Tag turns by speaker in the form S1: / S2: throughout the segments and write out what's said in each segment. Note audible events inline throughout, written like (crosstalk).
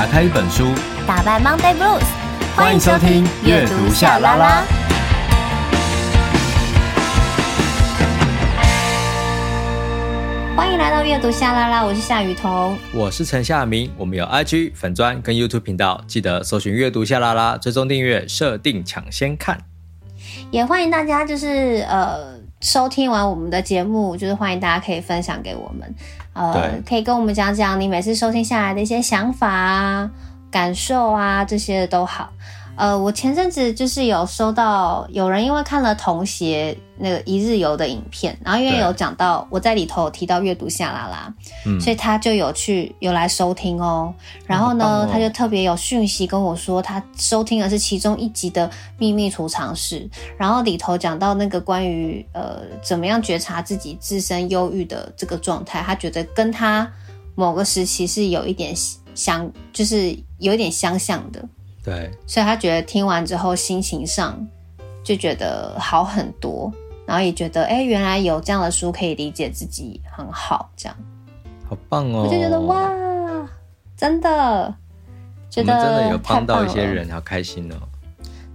S1: 打开一本书，
S2: 打败 Monday Blues。
S1: 欢迎收听阅读夏拉拉。
S2: 欢迎来到阅读夏拉拉，我是夏雨桐，
S1: 我是陈夏明。我们有 IG 粉专跟 YouTube 频道，记得搜寻阅读夏拉拉，追踪订阅，设定抢先看。
S2: 也欢迎大家，就是呃。收听完我们的节目，就是欢迎大家可以分享给我们，呃，可以跟我们讲讲你每次收听下来的一些想法啊、感受啊，这些都好。呃，我前阵子就是有收到有人因为看了童鞋那个一日游的影片，然后因为有讲到我在里头有提到阅读夏拉拉，嗯，所以他就有去有来收听哦。然后呢，哦、他就特别有讯息跟我说，他收听的是其中一集的秘密储藏室，然后里头讲到那个关于呃怎么样觉察自己自身忧郁的这个状态，他觉得跟他某个时期是有一点相，就是有一点相像的。
S1: 对，
S2: 所以他觉得听完之后心情上就觉得好很多，然后也觉得哎、欸，原来有这样的书可以理解自己很好，这样
S1: 好棒哦！
S2: 我就觉得哇，真的觉得
S1: 真的有帮到一些人，好开心哦。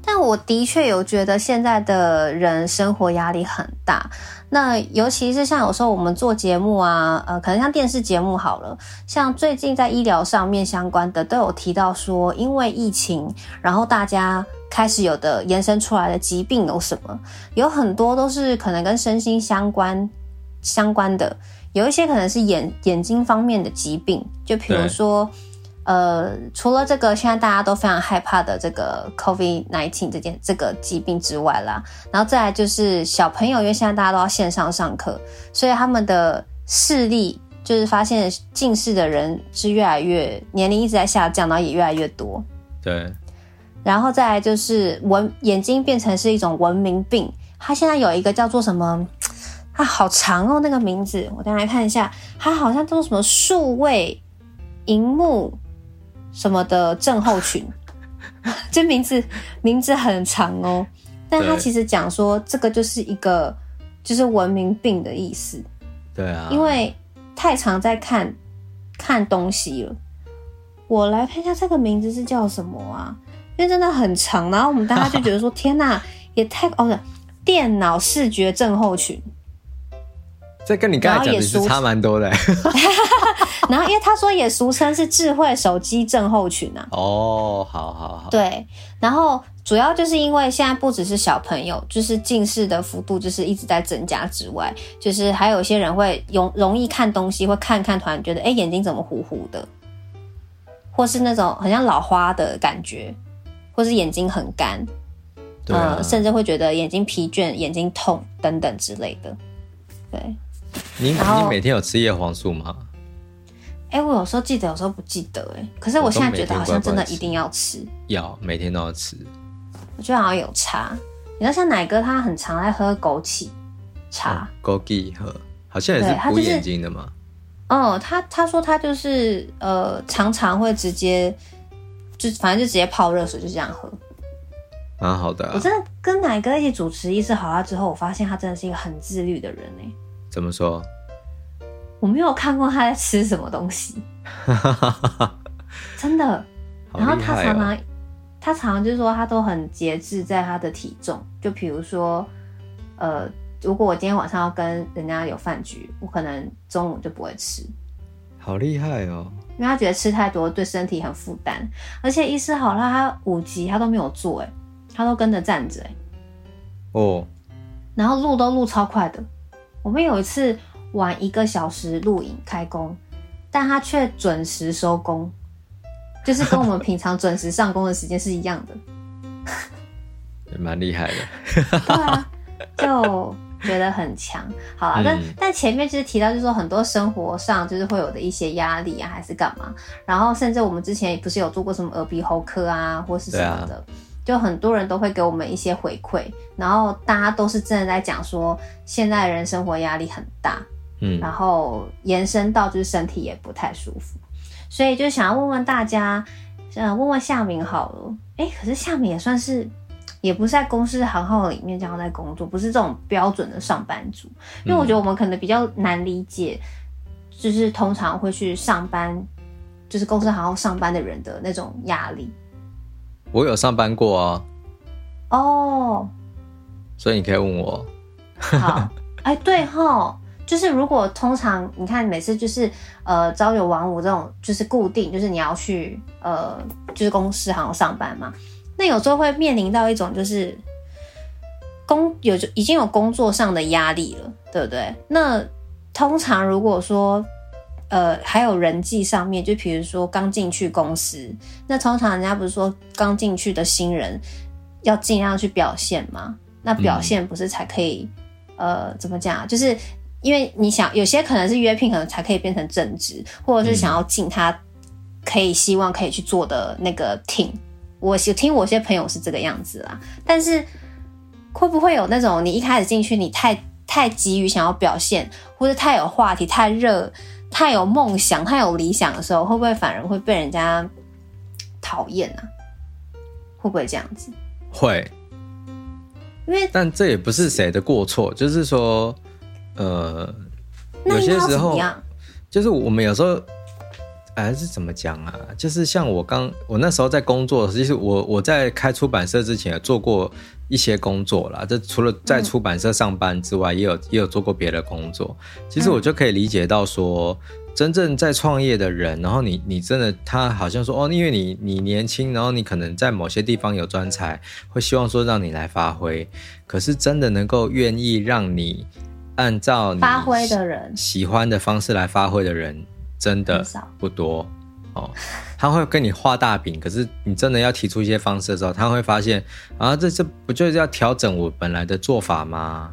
S2: 但我的确有觉得现在的人生活压力很大。那尤其是像有时候我们做节目啊，呃，可能像电视节目好了，像最近在医疗上面相关的都有提到说，因为疫情，然后大家开始有的延伸出来的疾病有什么？有很多都是可能跟身心相关相关的，有一些可能是眼眼睛方面的疾病，就比如说。呃，除了这个现在大家都非常害怕的这个 COVID nineteen 这件这个疾病之外啦，然后再来就是小朋友，因为现在大家都要线上上课，所以他们的视力就是发现近视的人是越来越年龄一直在下降，然后也越来越多。
S1: 对，
S2: 然后再来就是文眼睛变成是一种文明病，它现在有一个叫做什么啊，好长哦，那个名字我等下来看一下，它好像叫做什么数位荧幕。什么的症候群，(laughs) 这名字名字很长哦，但他其实讲说这个就是一个就是文明病的意思。
S1: 对啊，
S2: 因为太常在看看东西了。我来看一下这个名字是叫什么啊？因为真的很长，然后我们大家就觉得说 (laughs) 天哪，也太哦的电脑视觉症候群。
S1: 这跟你刚才讲的是差蛮多的。(laughs)
S2: 然后，因为他说也俗称是智慧手机症候群啊。
S1: 哦，好好好。
S2: 对，然后主要就是因为现在不只是小朋友，就是近视的幅度就是一直在增加之外，就是还有一些人会容容易看东西，会看看突然觉得哎眼睛怎么糊糊的，或是那种很像老花的感觉，或是眼睛很干，
S1: 嗯啊，
S2: 呃，甚至会觉得眼睛疲倦、眼睛痛等等之类的，对。
S1: 你你每天有吃叶黄素吗？
S2: 哎、欸，我有时候记得，有时候不记得。哎，可是我现在觉得好像真的一定要吃，
S1: 乖乖吃，要每天都要吃。
S2: 我觉得好像有差。你知道，像奶哥他很常爱喝枸杞茶，
S1: 枸杞喝，好像也是补眼睛的嘛。
S2: 哦、就是，他他说他就是呃，常常会直接就反正就直接泡热水就这样喝，
S1: 蛮好的、啊。
S2: 我真的跟奶哥一起主持医师好了之后，我发现他真的是一个很自律的人哎。
S1: 怎么说？
S2: 我没有看过他在吃什么东西，(laughs) 真的。然后他常常，哦、他常常就是说他都很节制在他的体重。就比如说，呃，如果我今天晚上要跟人家有饭局，我可能中午就不会吃。
S1: 好厉害哦！
S2: 因为他觉得吃太多对身体很负担，而且医师好了，他五级他都没有做，哎，他都跟着站着，哎。哦。然后录都录超快的。我们有一次晚一个小时录影开工，但他却准时收工，就是跟我们平常准时上工的时间是一样的，(laughs)
S1: 蛮厉害的。
S2: 对啊，就觉得很强。好啊，但、嗯、但前面其实提到，就是说很多生活上就是会有的一些压力啊，还是干嘛？然后甚至我们之前不是有做过什么耳鼻喉科啊，或是什么的。就很多人都会给我们一些回馈，然后大家都是真的在讲说，现在人生活压力很大，嗯，然后延伸到就是身体也不太舒服，所以就想要问问大家，呃，问问夏明好了，哎，可是夏明也算是，也不是在公司行号里面这样在工作，不是这种标准的上班族，因为我觉得我们可能比较难理解，就是通常会去上班。就是公司行号上班的人的那种压力。
S1: 我有上班过啊。
S2: 哦。
S1: 所以你可以问我。
S2: 好，哎，对齁，就是如果通常你看每次就是呃朝九晚五这种就是固定，就是你要去呃就是公司好像上班嘛，那有时候会面临到一种就是工有已经有工作上的压力了，对不对？那通常如果说呃还有人际上面，就比如说刚进去公司，那通常人家不是说刚进去的新人要尽量去表现吗？那表现不是才可以？呃，怎么讲？就是因为你想，有些可能是约聘，可能才可以变成正职，或者是想要进他可以希望可以去做的那个挺。我有听我些朋友是这个样子啦，但是会不会有那种你一开始进去，你太太急于想要表现，或者太有话题、太热、太有梦想、太有理想的时候，会不会反而会被人家讨厌呢？会不会这样子？
S1: 会。因为，但这也不是谁的过错，就是说，呃，有些时候，就是我们有时候，还、哎、是怎么讲啊？就是像我刚，我那时候在工作，其实我我在开出版社之前也做过一些工作啦。这除了在出版社上班之外，嗯、也有也有做过别的工作。其实我就可以理解到说。嗯真正在创业的人，然后你你真的他好像说哦，因为你你年轻，然后你可能在某些地方有专才，会希望说让你来发挥。可是真的能够愿意让你按照你
S2: 发挥的人
S1: 喜欢的方式来发挥的人，真的不多哦。他会跟你画大饼，可是你真的要提出一些方式的时候，他会发现啊，这这不就是要调整我本来的做法吗？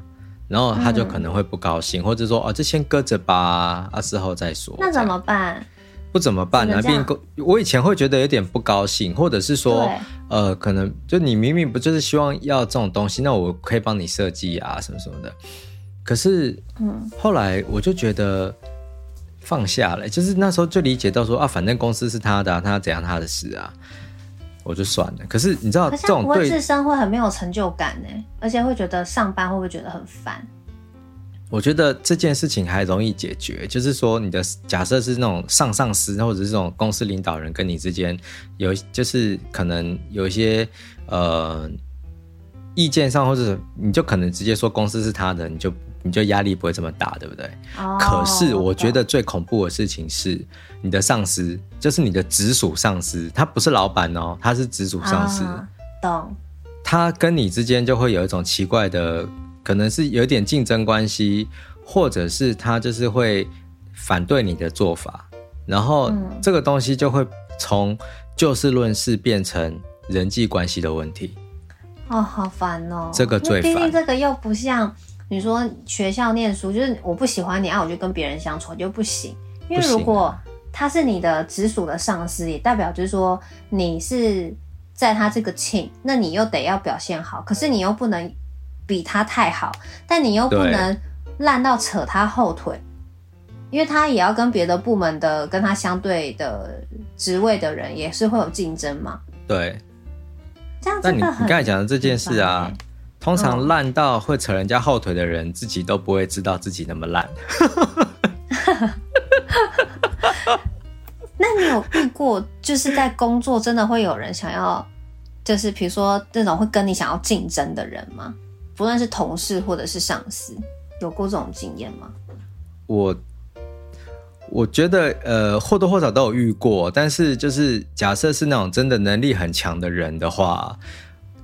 S1: 然后他就可能会不高兴，嗯、或者说哦，这先搁着吧，啊，事后再说。
S2: 那怎么办？
S1: 不怎么办呢？并我以前会觉得有点不高兴，或者是说，呃，可能就你明明不就是希望要这种东西，那我可以帮你设计啊，什么什么的。可是，嗯，后来我就觉得放下了，就是那时候就理解到说啊，反正公司是他的，啊，他怎样他的事啊。我就算了。可是你知道，这种对
S2: 自身会很没有成就感呢，而且会觉得上班会不会觉得很烦？
S1: 我觉得这件事情还容易解决，就是说你的假设是那种上上司或者是这种公司领导人跟你之间有，就是可能有一些呃意见上，或者你就可能直接说公司是他的，你就。你就压力不会这么大，对不对？哦。可是我觉得最恐怖的事情是，你的上司就是你的直属上司，他不是老板哦，他是直属上司。啊，懂。他跟你之间就会有一种奇怪的，可能是有点竞争关系，或者是他就是会反对你的做法，然后这个东西就会从就事论事变成人际关系的问题。
S2: 哦，好烦哦。
S1: 这个最烦。毕竟
S2: 这个又不像。你说学校念书就是我不喜欢你啊，我就跟别人相处就不行。因为如果他是你的直属的上司，也代表就是说你是在他这个 team，那你又得要表现好。可是你又不能比他太好，但你又不能烂到扯他后腿，因为他也要跟别的部门的跟他相对的职位的人也是会有竞争嘛。
S1: 对，
S2: 这样子。
S1: 那你你刚才讲的这件事啊。通常烂到会扯人家后腿的人，自己都不会知道自己那么烂。(laughs)
S2: 那你有遇过，就是在工作真的会有人想要，就是比如说那种会跟你想要竞争的人吗？不论是同事或者是上司，有过这种经验吗？
S1: 我我觉得呃或多或少都有遇过，但是就是假设是那种真的能力很强的人的话。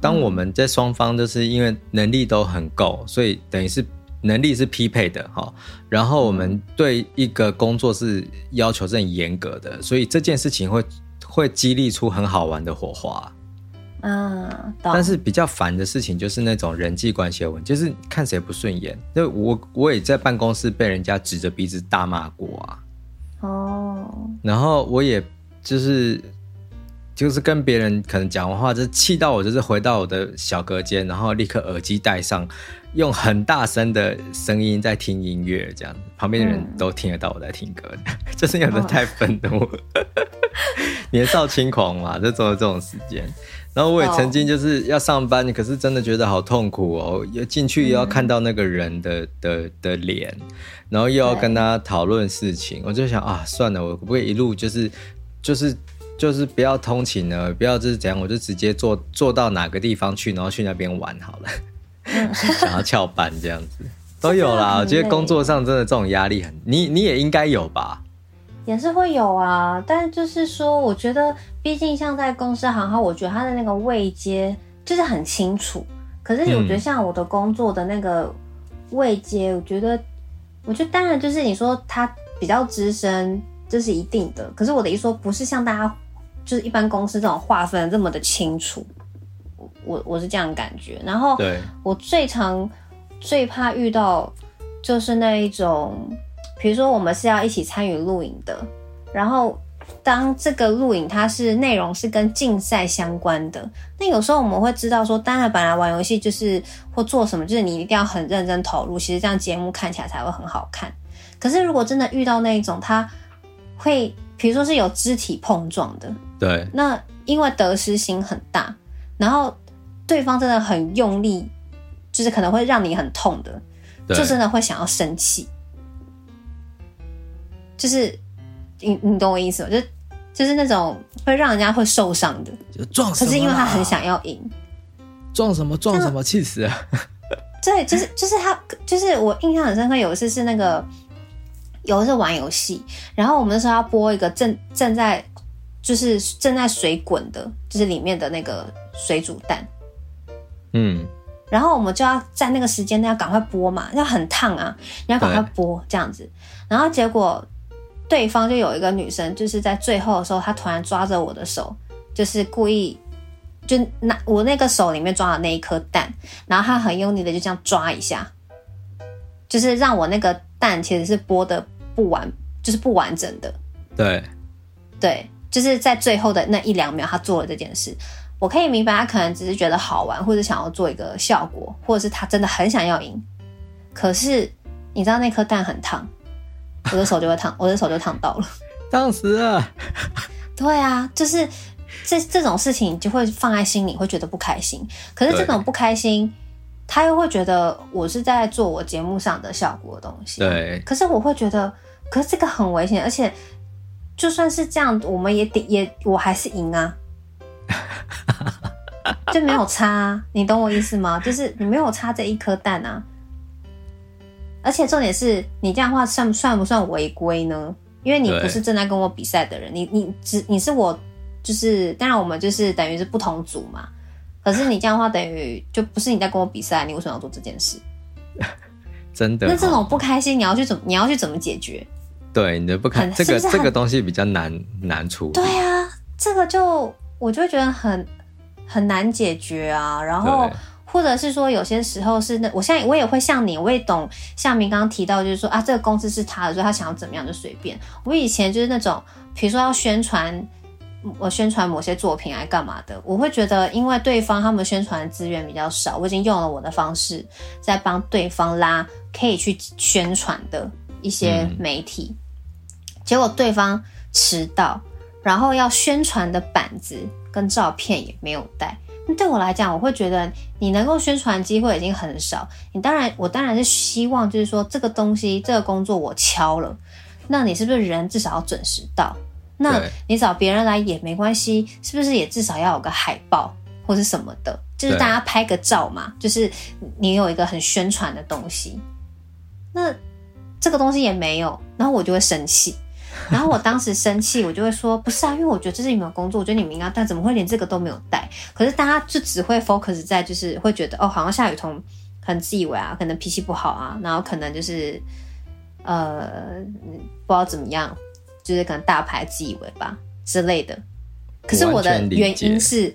S1: 当我们在双方都是因为能力都很够，所以等于是能力是匹配的哈。然后我们对一个工作是要求是很严格的，所以这件事情会会激励出很好玩的火花。
S2: 嗯，
S1: 但是比较烦的事情就是那种人际关系的问题，就是看谁不顺眼。就我我也在办公室被人家指着鼻子大骂过啊。
S2: 哦。
S1: 然后我也就是。就是跟别人可能讲完话，就气到我，就是回到我的小隔间，然后立刻耳机戴上，用很大声的声音在听音乐，这样旁边的人都听得到我在听歌，嗯、(laughs) 就是有的太愤怒，哦、(laughs) 年少轻狂嘛，就走了这种时间。然后我也曾经就是要上班，哦、可是真的觉得好痛苦哦，要进去又要看到那个人的、嗯、的的脸，然后又要跟他讨论事情，我就想啊，算了，我可不可以一路就是。就是就是不要通勤了，不要就是怎样，我就直接坐坐到哪个地方去，然后去那边玩好了。嗯、(laughs) 想要翘班这样子 (laughs) 都有啦。我觉得工作上真的这种压力很，你你也应该有吧？
S2: 也是会有啊，但就是说，我觉得毕竟像在公司行号，我觉得他的那个位阶就是很清楚。可是我觉得像我的工作的那个位阶，我觉得，我觉得当然就是你说他比较资深，这是一定的。可是我的意思说，不是像大家就是一般公司这种划分这么的清楚。我我是这样感觉。然后，我最常最怕遇到就是那一种，比如说我们是要一起参与录影的，然后。当这个录影它是内容是跟竞赛相关的，那有时候我们会知道说，当然本来玩游戏就是或做什么，就是你一定要很认真投入，其实这样节目看起来才会很好看。可是如果真的遇到那一种，他会比如说是有肢体碰撞的，
S1: 对，
S2: 那因为得失心很大，然后对方真的很用力，就是可能会让你很痛的，就真的会想要生气，就是。你你懂我意思吗？就就是那种会让人家会受伤的，
S1: 就撞什么？
S2: 可是因为他很想要赢，
S1: 撞什么撞什么，气死啊！(laughs)
S2: 对，就是就是他，就是我印象很深刻。有一次是那个，有一次玩游戏，然后我们那时候要播一个正正在就是正在水滚的，就是里面的那个水煮蛋，
S1: 嗯，
S2: 然后我们就要在那个时间内要赶快剥嘛，要很烫啊，你要赶快剥这样子，然后结果。对方就有一个女生，就是在最后的时候，她突然抓着我的手，就是故意就拿我那个手里面抓的那一颗蛋，然后她很用力的就这样抓一下，就是让我那个蛋其实是剥的不完，就是不完整的。
S1: 对，
S2: 对，就是在最后的那一两秒，他做了这件事。我可以明白，他可能只是觉得好玩，或者想要做一个效果，或者是他真的很想要赢。可是你知道那颗蛋很烫。我的手就会烫，我的手就烫到了，
S1: 烫死了。
S2: 对啊，就是这这种事情就会放在心里，会觉得不开心。可是这种不开心，他又会觉得我是在做我节目上的效果的东西。
S1: 对。
S2: 可是我会觉得，可是这个很危险，而且就算是这样，我们也得也我还是赢啊，(laughs) 就没有差啊。你懂我意思吗？就是你没有差这一颗蛋啊。而且重点是你这样的话算算不算违规呢？因为你不是正在跟我比赛的人，你你只你是我，就是当然我们就是等于是不同组嘛。可是你这样的话等于就不是你在跟我比赛，你为什么要做这件事？(laughs)
S1: 真的？
S2: 那这种不开心你要去怎么你要去怎么解决？
S1: 对，你的不开，这个这个东西比较难难处理。
S2: 对啊，这个就我就觉得很很难解决啊，然后。或者是说，有些时候是那，我现在我也会像你，我也懂。像明刚刚提到，就是说啊，这个公司是他的，所以他想要怎么样就随便。我以前就是那种，比如说要宣传，我宣传某些作品来干嘛的，我会觉得，因为对方他们宣传的资源比较少，我已经用了我的方式在帮对方拉可以去宣传的一些媒体，嗯、结果对方迟到，然后要宣传的板子跟照片也没有带。那对我来讲，我会觉得你能够宣传机会已经很少。你当然，我当然是希望，就是说这个东西，这个工作我敲了，那你是不是人至少要准时到？那你找别人来也没关系，是不是也至少要有个海报或是什么的？就是大家拍个照嘛，就是你有一个很宣传的东西。那这个东西也没有，然后我就会生气。然后我当时生气，我就会说不是啊，因为我觉得这是你们的工作，我觉得你们应该带，怎么会连这个都没有带？可是大家就只会 focus 在就是会觉得哦，好像夏雨桐很自以为啊，可能脾气不好啊，然后可能就是呃不知道怎么样，就是可能大牌自以为吧之类的。可是我的原因是，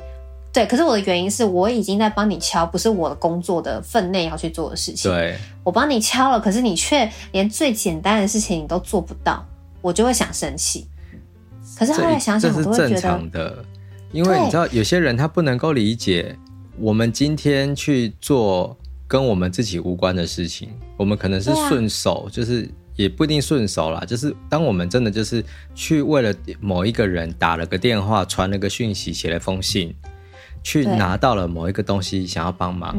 S2: 对，可是我的原因是我已经在帮你敲，不是我的工作的分内要去做的事情。
S1: 对，
S2: 我帮你敲了，可是你却连最简单的事情你都做不到。我就会想生气，可是后来想想，我都会觉得
S1: 这是正常的，因为你知道，有些人他不能够理解，我们今天去做跟我们自己无关的事情，我们可能是顺手，就是也不一定顺手啦，就是当我们真的就是去为了某一个人打了个电话，传了个讯息，写了封信，去拿到了某一个东西，想要帮忙，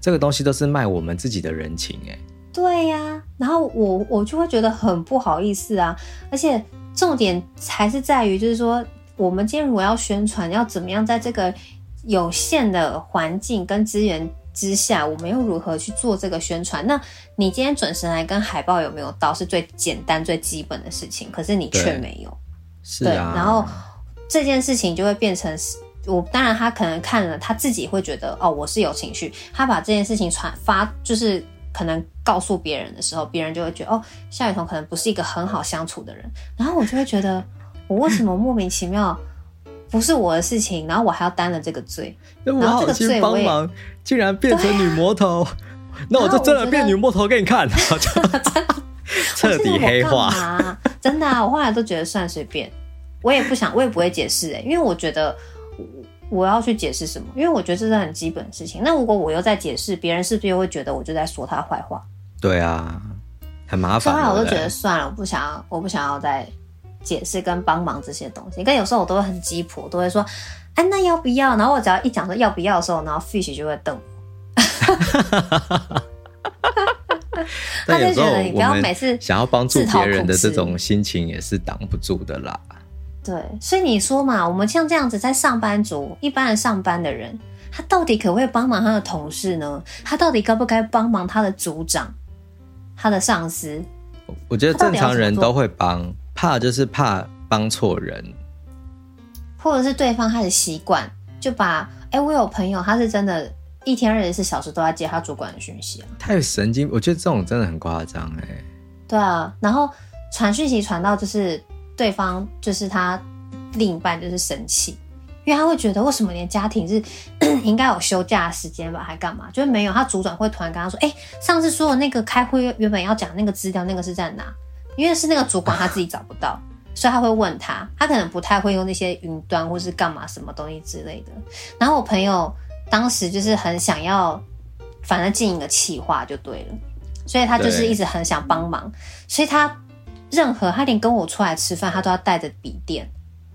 S1: 这个东西都是卖我们自己的人情，欸，哎。
S2: 对呀、啊，然后我我就会觉得很不好意思啊，而且重点还是在于，就是说，我们今天如果要宣传，要怎么样在这个有限的环境跟资源之下，我们又如何去做这个宣传？那你今天准时来跟海报有没有到，是最简单最基本的事情，可是你却没有。
S1: 是啊。
S2: 然后这件事情就会变成，我当然他可能看了，他自己会觉得哦，我是有情绪。他把这件事情传发，就是可能告诉别人的时候，别人就会觉得哦，夏雨桐可能不是一个很好相处的人。然后我就会觉得，我为什么莫名其妙？不是我的事情，然后我还要担了这个罪，然后这个罪我也
S1: 竟然变成女魔头，啊、那我就真的变女魔头给你看，(laughs) 彻底黑化。
S2: 真的啊，我后来都觉得算随便，我也不想，我也不会解释哎、欸，因为我觉得我要去解释什么？因为我觉得这是很基本的事情。那如果我又在解释，别人是不是又会觉得我就在说他坏话？对啊，
S1: 很麻烦。所以
S2: 我都觉得算了，我不想要，我不想要再。解释跟帮忙这些东西，但有时候我都会很鸡婆，都会说，哎，那要不要？然后我只要一讲说要不要的时候，然后 Fish 就会瞪我。(laughs) 他就觉得你不要每次
S1: 想要帮助别人的这种心情也是挡不住的啦。
S2: 对，所以你说嘛，我们像这样子在上班族，一般的上班的人，他到底可不可以帮忙他的同事呢？他到底该不该帮忙他的组长、他的上司？
S1: 我觉得正常人都会帮。怕就是怕帮错人，
S2: 或者是对方他的习惯就把哎、欸，我有朋友他是真的，一天二十四小时都在接他主管的讯息啊，
S1: 太神经，我觉得这种真的很夸张哎。
S2: 对啊，然后传讯息传到就是对方就是他另一半就是生气，因为他会觉得为什么连家庭是 (clears throat) 应该有休假时间吧，还干嘛？就是没有，他主管会突然跟他说，哎、欸，上次说的那个开会原本要讲那个资料，那个是在哪？因为是那个主管他自己找不到，所以他会问他，他可能不太会用那些云端或是干嘛什么东西之类的。然后我朋友当时就是很想要，反正进一个企划就对了，所以他就是一直很想帮忙，所以他任何他连跟我出来吃饭，他都要带着笔电，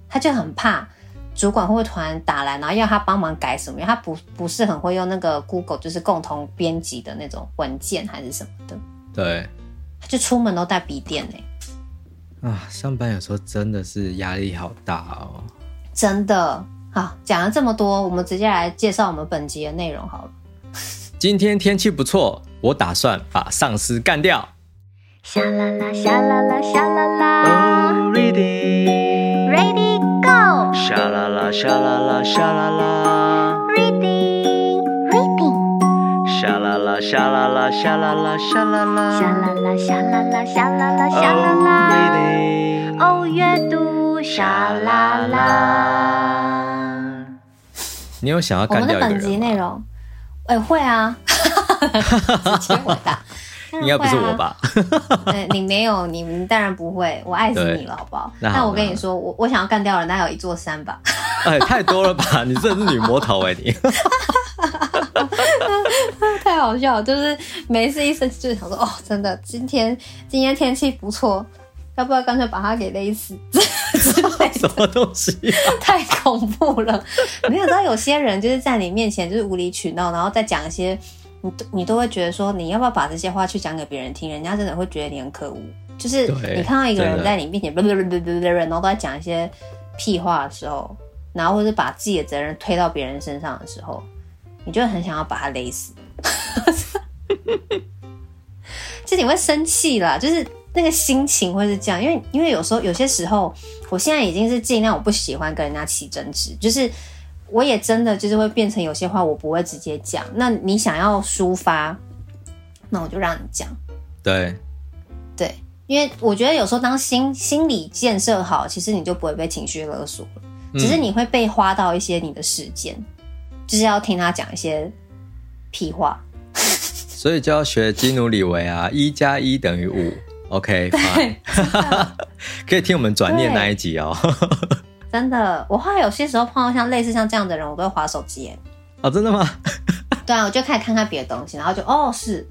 S2: 他就很怕主管会不会突然打来，然后要他帮忙改什么，因为他不不是很会用那个 Google 就是共同编辑的那种文件还是什么的，
S1: 对。
S2: 他就出门都带笔电呢，
S1: 啊，上班有时候真的是压力好大哦。
S2: 真的，好，讲了这么多，我们直接来介绍我们本集的内容好了。
S1: 今天天气不错，我打算把上司干掉。沙啦啦，沙啦啦，沙啦啦。Oh, ready, ready, go。沙啦啦，沙啦啦，沙啦啦。沙啦啦，沙啦啦，沙啦啦，沙啦啦，沙啦啦，沙啦啦，沙啦啦，沙啦啦。哦，阅读沙啦啦。你有想要干掉一个人吗？我们的本集内容，
S2: 哎、欸，会啊。(laughs) 直接回答。
S1: 应该不是我吧？(laughs)
S2: 对，你没有，你当然不会。我爱死你了，好不好？那我跟你说，我我想要干掉的人，那有一座山吧？(laughs)
S1: 哎，太多了吧？你真的是女魔头哎，你。(laughs)
S2: 太好笑了，就是每一次一生气就想说，哦，真的，今天今天天气不错，要不要干脆把它给勒死？
S1: 什么东西、啊？
S2: 太恐怖了！没有，知道有些人就是在你面前就是无理取闹，然后再讲一些。你都你都会觉得说，你要不要把这些话去讲给别人听？人家真的会觉得你很可恶。就是你看到一个人在你面前，然后都在讲一些屁话的时候，然后或者把自己的责任推到别人身上的时候，你就很想要把他勒死。(laughs) 就你会生气啦，就是那个心情会是这样，因为因为有时候有些时候，我现在已经是尽量我不喜欢跟人家起争执，就是。我也真的就是会变成有些话我不会直接讲，那你想要抒发，那我就让你讲。
S1: 对，
S2: 对，因为我觉得有时候当心心理建设好，其实你就不会被情绪勒索了，只是你会被花到一些你的时间，嗯、就是要听他讲一些屁话。
S1: 所以就要学基努里维啊，一加一等于五。OK，(laughs) 对 (laughs) 可以听我们转念那一集哦。(laughs)
S2: 真的，我后来有些时候碰到像类似像这样的人，我都会划手机。哎，
S1: 哦，真的吗？
S2: 对啊，我就开始看看别的东西，然后就哦是，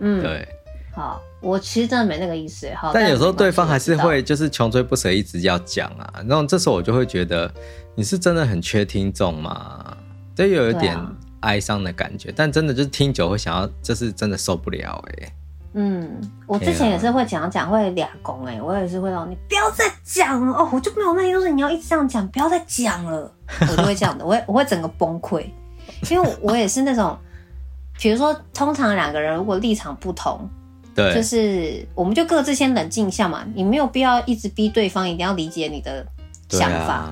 S2: 嗯，
S1: 对，
S2: 好，我其实真的没那个意思。好，
S1: 但有时候对方还是会就是穷追不舍，一直要讲啊。然后这时候我就会觉得你是真的很缺听众嘛，就有一点哀伤的感觉。啊、但真的就是听久会想要，这是真的受不了哎。
S2: 嗯，我之前也是会讲讲会俩公哎，我也是会让你不要再讲了哦，我就没有那些东西，你要一直这样讲，不要再讲了，我就会这样的，我会我会整个崩溃，因为我也是那种，比如说通常两个人如果立场不同，
S1: 对，
S2: 就是我们就各自先冷静一下嘛，你没有必要一直逼对方一定要理解你的想法，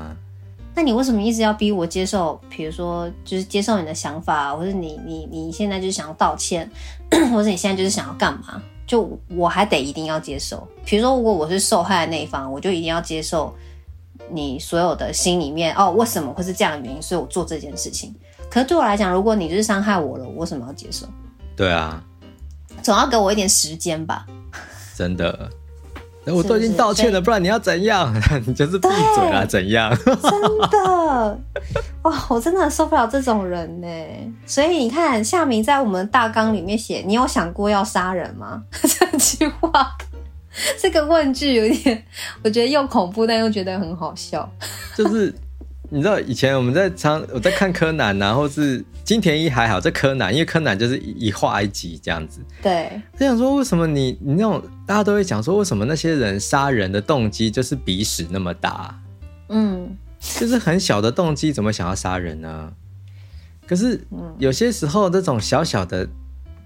S2: 那你为什么一直要逼我接受？比如说就是接受你的想法，或者你你你现在就是想要道歉。(clears throat) 或者你现在就是想要干嘛？就我还得一定要接受。比如说，如果我是受害的那一方，我就一定要接受你所有的心里面哦，为什么会是这样的原因？所以我做这件事情。可是对我来讲，如果你就是伤害我了，我为什么要接受？
S1: 对啊，
S2: 总要给我一点时间吧。(laughs)
S1: 真的。我都已经道歉了，不然你要怎样？(laughs) 你就是闭嘴啊，怎样？
S2: 真的，(laughs) 哇，我真的受不了这种人呢。所以你看，夏明在我们大纲里面写：“你有想过要杀人吗？” (laughs) 这句话，这个问句有点，我觉得又恐怖，但又觉得很好笑。
S1: 就是。你知道以前我们在常我在看柯南呐、啊，或是金田一还好，这柯南因为柯南就是一画一集这样子。
S2: 对，
S1: 我想说为什么你你那种大家都会讲说为什么那些人杀人的动机就是鼻屎那么大？
S2: 嗯，
S1: 就是很小的动机怎么想要杀人呢？可是有些时候这种小小的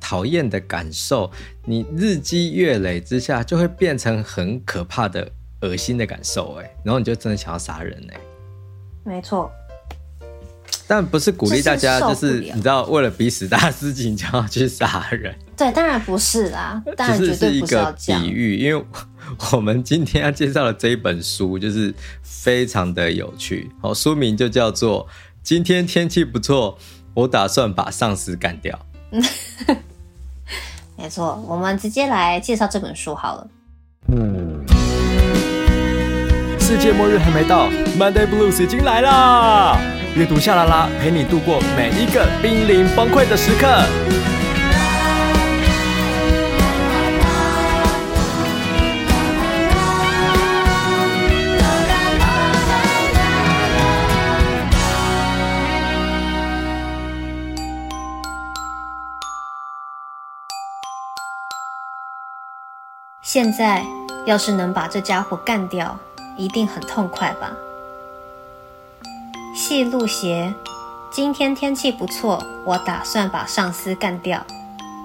S1: 讨厌的感受，你日积月累之下就会变成很可怕的恶心的感受哎，然后你就真的想要杀人哎。
S2: 没错，
S1: 但不是鼓励大家，就是你知道，为了彼此大事情就要去杀人。
S2: 对，当然不是啦，当然绝对不是要这。
S1: 只是一个比喻，因为我们今天要介绍的这一本书 (laughs) 就是非常的有趣。好，书名就叫做《今天天气不错，我打算把上司干掉。(laughs)》
S2: 没错，我们直接来介绍这本书好了。
S1: 嗯。世界末日还没到，Monday Blues 已经来啦！阅读夏拉拉陪你度过每一个濒临崩溃的时刻。
S2: 现在，要是能把这家伙干掉。一定很痛快吧？细路鞋，今天天气不错，我打算把上司干掉。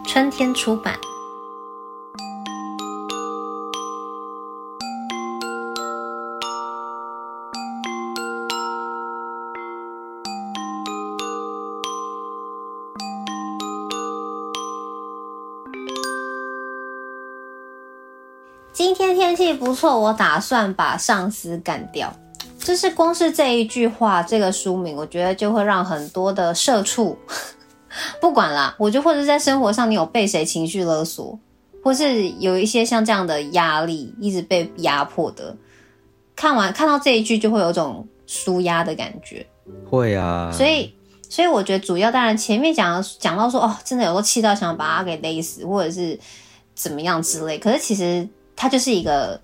S2: 春天出版。今天天气不错，我打算把上司干掉。就是光是这一句话，这个书名，我觉得就会让很多的社畜，(laughs) 不管啦，我就或者在生活上你有被谁情绪勒索，或是有一些像这样的压力，一直被压迫的，看完看到这一句就会有种舒压的感觉。
S1: 会啊，
S2: 所以所以我觉得主要当然前面讲讲到说哦，真的有时候气到想把他给勒死，或者是怎么样之类，可是其实。它就是一个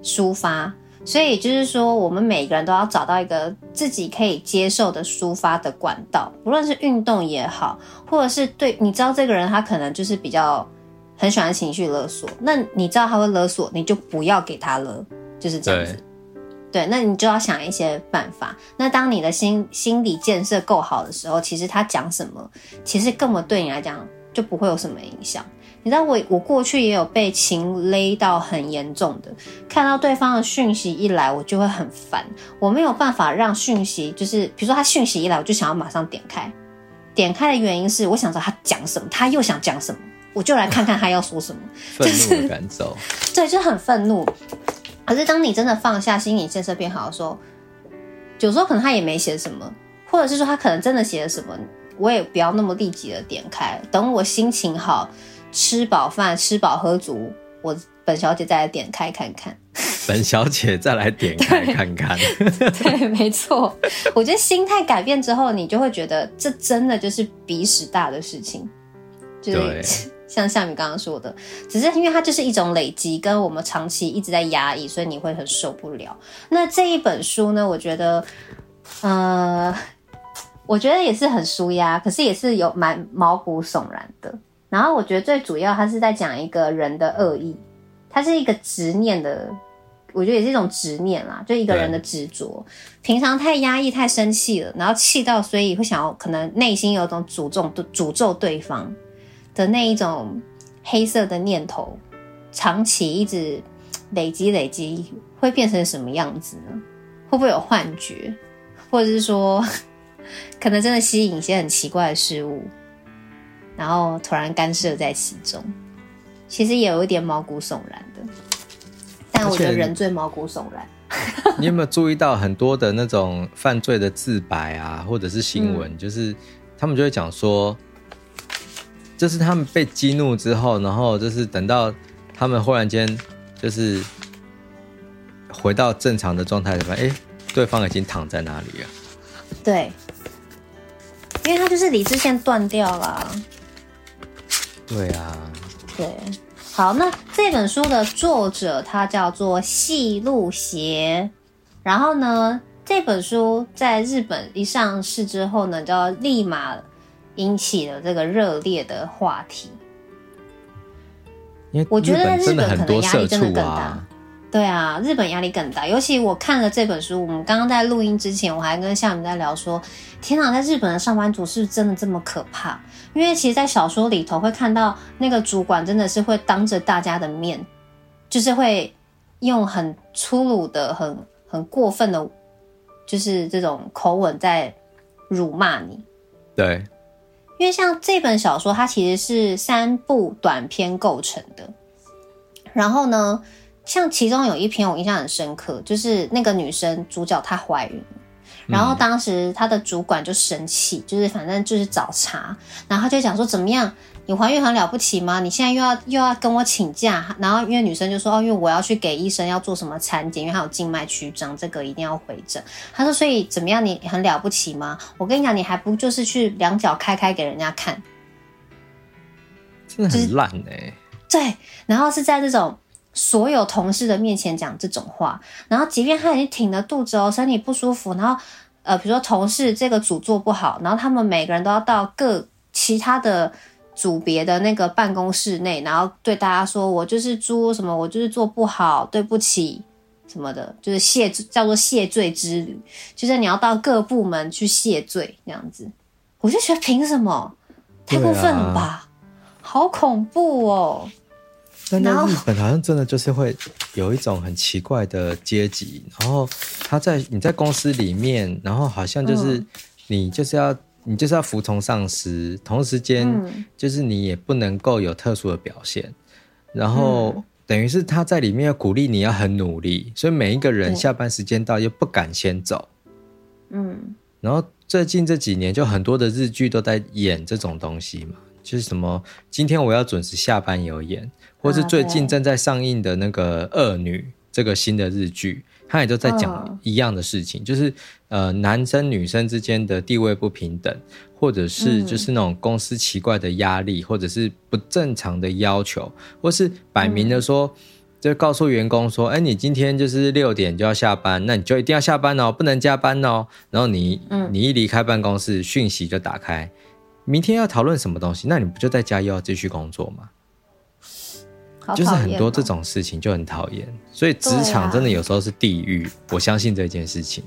S2: 抒发，所以就是说，我们每个人都要找到一个自己可以接受的抒发的管道，不论是运动也好，或者是对，你知道这个人他可能就是比较很喜欢情绪勒索，那你知道他会勒索，你就不要给他勒，就是这样子。对，那你就要想一些办法。那当你的心心理建设够好的时候，其实他讲什么，其实根本对你来讲就不会有什么影响。你知道我我过去也有被情勒到很严重的，看到对方的讯息一来，我就会很烦，我没有办法让讯息就是，比如说他讯息一来，我就想要马上点开，点开的原因是我想知道他讲什么，他又想讲什么，我就来看看他要说什么，(laughs)
S1: 愤怒的感受，(laughs)
S2: 对，就很愤怒。可是当你真的放下，心理建设变好的时候，有时候可能他也没写什么，或者是说他可能真的写了什么，我也不要那么立即的点开，等我心情好。吃饱饭，吃饱喝足，我本小姐再来点开看看。
S1: 本小姐再来点开 (laughs) 看看。
S2: 对，(laughs) 对，没错。我觉得心态改变之后，你就会觉得这真的就是鼻屎大的事情。就是 (laughs) 像夏民刚刚说的，只是因为它就是一种累积，跟我们长期一直在压抑，所以你会很受不了。那这一本书呢，我觉得，呃，我觉得也是很舒压，可是也是有蛮毛骨悚然的。然后我觉得最主要，他是在讲一个人的恶意，他是一个执念的，我觉得也是一种执念啦，就一个人的执着。平常太压抑、太生气了，然后气到，所以会想要可能内心有种诅咒、诅咒对方的那一种黑色的念头，长期一直累积、累积，会变成什么样子呢？会不会有幻觉，或者是说，(laughs) 可能真的吸引一些很奇怪的事物？然后突然干涉在其中，其实也有一点毛骨悚然的。但我觉得人最毛骨悚然。(laughs)
S1: 你有没有注意到很多的那种犯罪的自白啊，或者是新闻，嗯、就是他们就会讲说，就是他们被激怒之后，然后就是等到他们忽然间就是回到正常的状态的时候，哎，对方已经躺在那里了。
S2: 对，因为他就是理智线断掉了。
S1: 对啊，
S2: 对，好，那这本书的作者他叫做细路邪，然后呢，这本书在日本一上市之后呢，就立马引起了这个热烈的话题。
S1: 因为
S2: 我觉得在日本可能压力真的更大。
S1: 啊、
S2: 对啊，日本压力更大，尤其我看了这本书，我们刚刚在录音之前，我还跟夏明在聊说，天哪，在日本的上班族是不是真的这么可怕？因为其实，在小说里头会看到那个主管真的是会当着大家的面，就是会用很粗鲁的、很很过分的，就是这种口吻在辱骂你。
S1: 对，
S2: 因为像这本小说，它其实是三部短篇构成的。然后呢，像其中有一篇我印象很深刻，就是那个女生主角她怀孕。然后当时她的主管就生气，嗯、就是反正就是找茬，然后他就讲说怎么样，你怀孕很了不起吗？你现在又要又要跟我请假，然后因为女生就说哦，因为我要去给医生要做什么产检，因为她有静脉曲张，这个一定要回诊。他说所以怎么样，你很了不起吗？我跟你讲，你还不就是去两脚开开给人家看，
S1: 真的很烂哎、欸
S2: 就是。对，然后是在这种。所有同事的面前讲这种话，然后即便他已经挺着肚子哦，身体不舒服，然后呃，比如说同事这个组做不好，然后他们每个人都要到各其他的组别的那个办公室内，然后对大家说：“我就是猪什么，我就是做不好，对不起什么的，就是谢叫做谢罪之旅，就是你要到各部门去谢罪这样子。”我就觉得凭什么？太过分了吧，啊、好恐怖哦！
S1: 但在日本好像真的就是会有一种很奇怪的阶级，然后他在你在公司里面，然后好像就是你就是要你就是要服从上司，同时间就是你也不能够有特殊的表现，然后等于是他在里面要鼓励你要很努力，所以每一个人下班时间到又不敢先走，嗯，然后最近这几年就很多的日剧都在演这种东西嘛，就是什么今天我要准时下班有演。或是最近正在上映的那个《恶女》这个新的日剧，它也都在讲一样的事情，哦、就是呃男生女生之间的地位不平等，或者是就是那种公司奇怪的压力，嗯、或者是不正常的要求，或是摆明的说，嗯、就告诉员工说，哎，你今天就是六点就要下班，那你就一定要下班哦，不能加班哦。然后你你一离开办公室，讯息就打开，明天要讨论什么东西，那你不就在家又要继续工作吗？就是很多这种事情就很讨厌，所以职场真的有时候是地狱。啊、我相信这件事情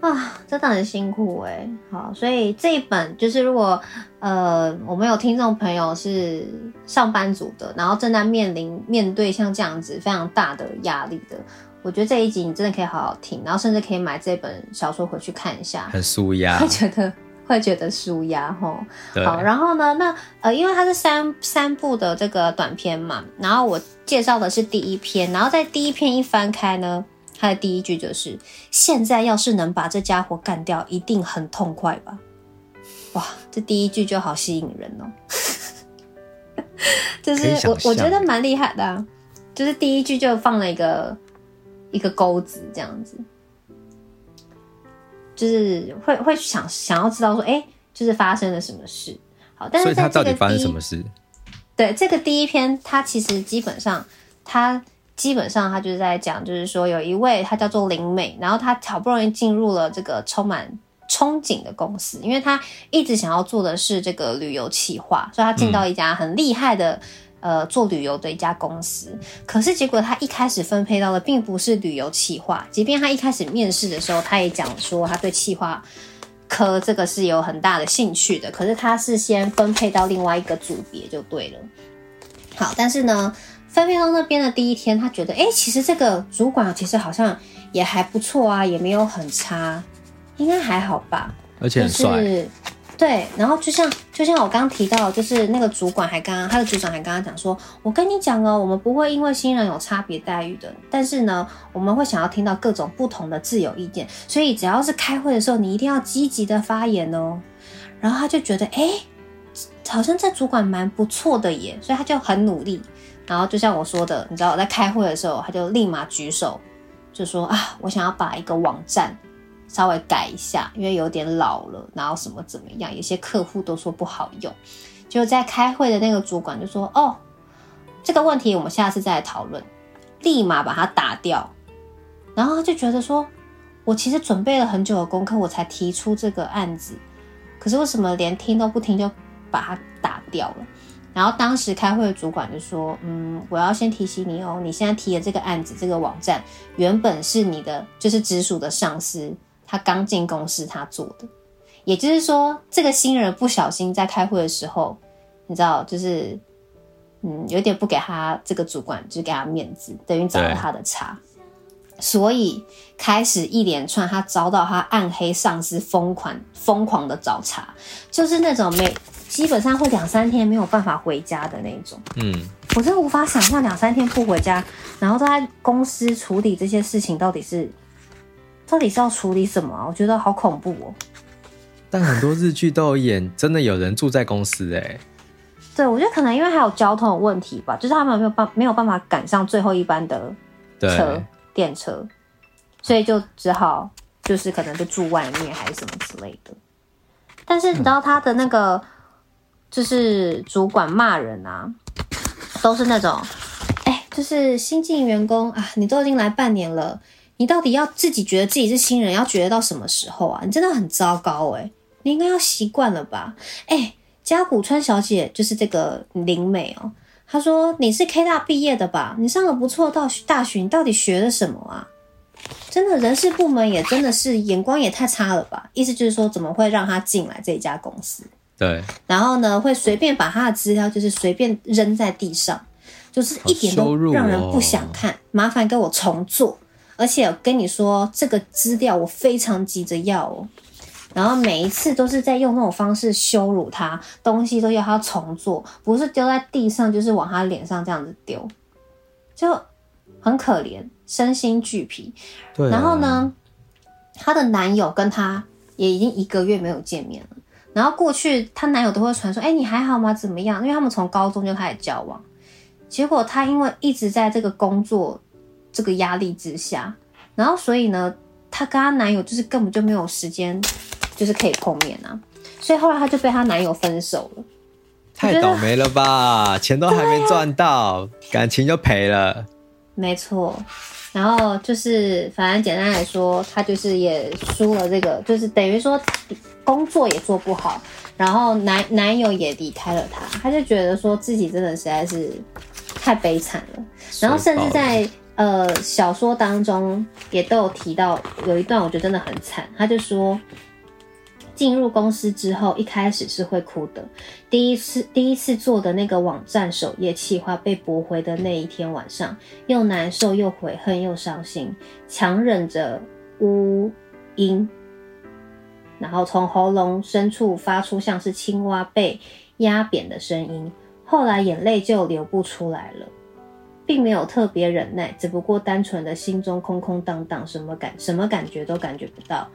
S2: 啊，真的很辛苦哎、欸。好，所以这一本就是如果呃我们有听众朋友是上班族的，然后正在面临面对像这样子非常大的压力的，我觉得这一集你真的可以好好听，然后甚至可以买这本小说回去看一下，
S1: 很舒压，
S2: 会 (laughs) 觉得。会觉得舒压吼，好，然后呢，那呃，因为它是三三部的这个短片嘛，然后我介绍的是第一篇，然后在第一篇一翻开呢，它的第一句就是：现在要是能把这家伙干掉，一定很痛快吧？哇，这第一句就好吸引人哦，(laughs) 就是我我觉得蛮厉害的啊，就是第一句就放了一个一个钩子这样子。就是会会想想要知道说，哎、欸，就是发生了什么事？好，但是在这个第一，所以他到底发生什么事？对，这个第一篇，他其实基本上，他基本上他就是在讲，就是说有一位他叫做林美，然后他好不容易进入了这个充满憧憬的公司，因为他一直想要做的是这个旅游企划，所以他进到一家很厉害的、嗯、呃做旅游的一家公司。可是结果他一开始分配到的并不是旅游企划，即便他一开始面试的时候，他也讲说他对企划科这个是有很大的兴趣的。可是他是先分配到另外一个组别就对了。好，但是呢，分配到那边的第一天，他觉得哎，其实这个主管其实好像也还不错啊，也没有很差。应该还好吧，
S1: 而且很帅。
S2: 就是，对，然后就像就像我刚提到，就是那个主管还刚刚他的组长还刚刚讲说，我跟你讲哦，我们不会因为新人有差别待遇的，但是呢，我们会想要听到各种不同的自由意见，所以只要是开会的时候，你一定要积极的发言哦。然后他就觉得，哎，好像这主管蛮不错的耶，所以他就很努力。然后就像我说的，你知道我，在开会的时候，他就立马举手，就说啊，我想要把一个网站。稍微改一下，因为有点老了，然后什么怎么样，有些客户都说不好用。就在开会的那个主管就说：“哦，这个问题我们下次再来讨论。”立马把它打掉。然后他就觉得说：“我其实准备了很久的功课，我才提出这个案子，可是为什么连听都不听就把它打掉了？”然后当时开会的主管就说：“嗯，我要先提醒你哦，你现在提的这个案子，这个网站原本是你的，就是直属的上司。”他刚进公司，他做的，也就是说，这个新人不小心在开会的时候，你知道，就是，嗯，有点不给他这个主管，就给他面子，等于找了他的茬，所以开始一连串他遭到他暗黑上司疯狂疯狂的找茬，就是那种每基本上会两三天没有办法回家的那种。嗯，我真的无法想象两三天不回家，然后都在公司处理这些事情，到底是。到底是要处理什么啊？我觉得好恐怖哦。
S1: 但很多日剧都有演，真的有人住在公司哎。
S2: 对，我觉得可能因为还有交通的问题吧，就是他们没有办没有办法赶上最后一班的车电车，所以就只好就是可能就住外面还是什么之类的。但是你知道他的那个就是主管骂人啊，都是那种哎，就是新进员工啊，你都已经来半年了。你到底要自己觉得自己是新人，要觉得到什么时候啊？你真的很糟糕诶，你应该要习惯了吧？诶，加古川小姐就是这个灵美哦。她说你是 K 大毕业的吧？你上了不错到大学，你到底学了什么啊？真的人事部门也真的是眼光也太差了吧？意思就是说，怎么会让他进来这一家公司？
S1: 对。
S2: 然后呢，会随便把他的资料就是随便扔在地上，就是一点都让人不想看。哦、麻烦给我重做。而且我跟你说，这个资料我非常急着要哦，然后每一次都是在用那种方式羞辱他，东西都要他重做，不是丢在地上，就是往他脸上这样子丢，就很可怜，身心俱疲。对啊。然后呢，她的男友跟她也已经一个月没有见面了。然后过去她男友都会传说：“哎，你还好吗？怎么样？”因为他们从高中就开始交往，结果她因为一直在这个工作。这个压力之下，然后所以呢，她跟她男友就是根本就没有时间，就是可以碰面啊，所以后来她就被她男友分手了。
S1: 太倒霉了吧，钱都还没赚到，啊，感情就赔了。
S2: 没错，然后就是反正简单来说，她就是也输了这个，就是等于说工作也做不好，然后男男友也离开了她，她就觉得说自己真的实在是太悲惨了，然后甚至在。呃，小说当中也都有提到，有一段我觉得真的很惨。他就说，进入公司之后，一开始是会哭的。第一次第一次做的那个网站首页企划被驳回的那一天晚上，又难受又悔恨又伤心，强忍着呜音，然后从喉咙深处发出像是青蛙被压扁的声音，后来眼泪就流不出来了。并没有特别忍耐，只不过单纯的心中空空荡荡，什么感什么感觉都感觉不到。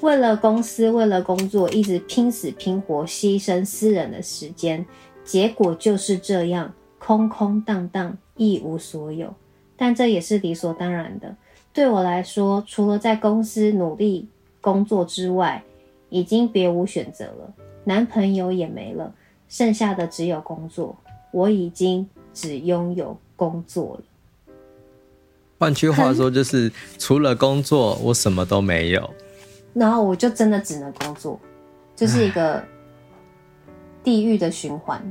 S2: 为了公司，为了工作，一直拼死拼活，牺牲私人的时间，结果就是这样，空空荡荡，一无所有。但这也是理所当然的。对我来说，除了在公司努力工作之外，已经别无选择了。男朋友也没了，剩下的只有工作。我已经只拥有。工作了，
S1: 换句话说就是，除了工作，我什么都没有。
S2: 然后我就真的只能工作，就是一个地狱的循环。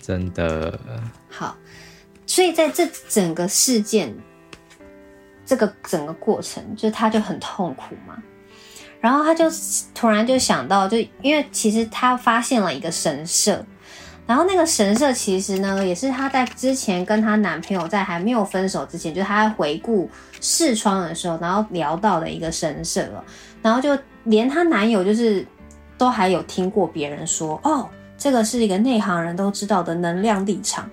S1: 真的
S2: 好，所以在这整个事件，这个整个过程，就他就很痛苦嘛。然后他就突然就想到，就因为其实他发现了一个神社，然后那个神社其实呢，也是她在之前跟她男朋友在还没有分手之前，就是他在回顾视窗的时候，然后聊到的一个神社了。然后就连她男友就是都还有听过别人说，哦，这个是一个内行人都知道的能量立场，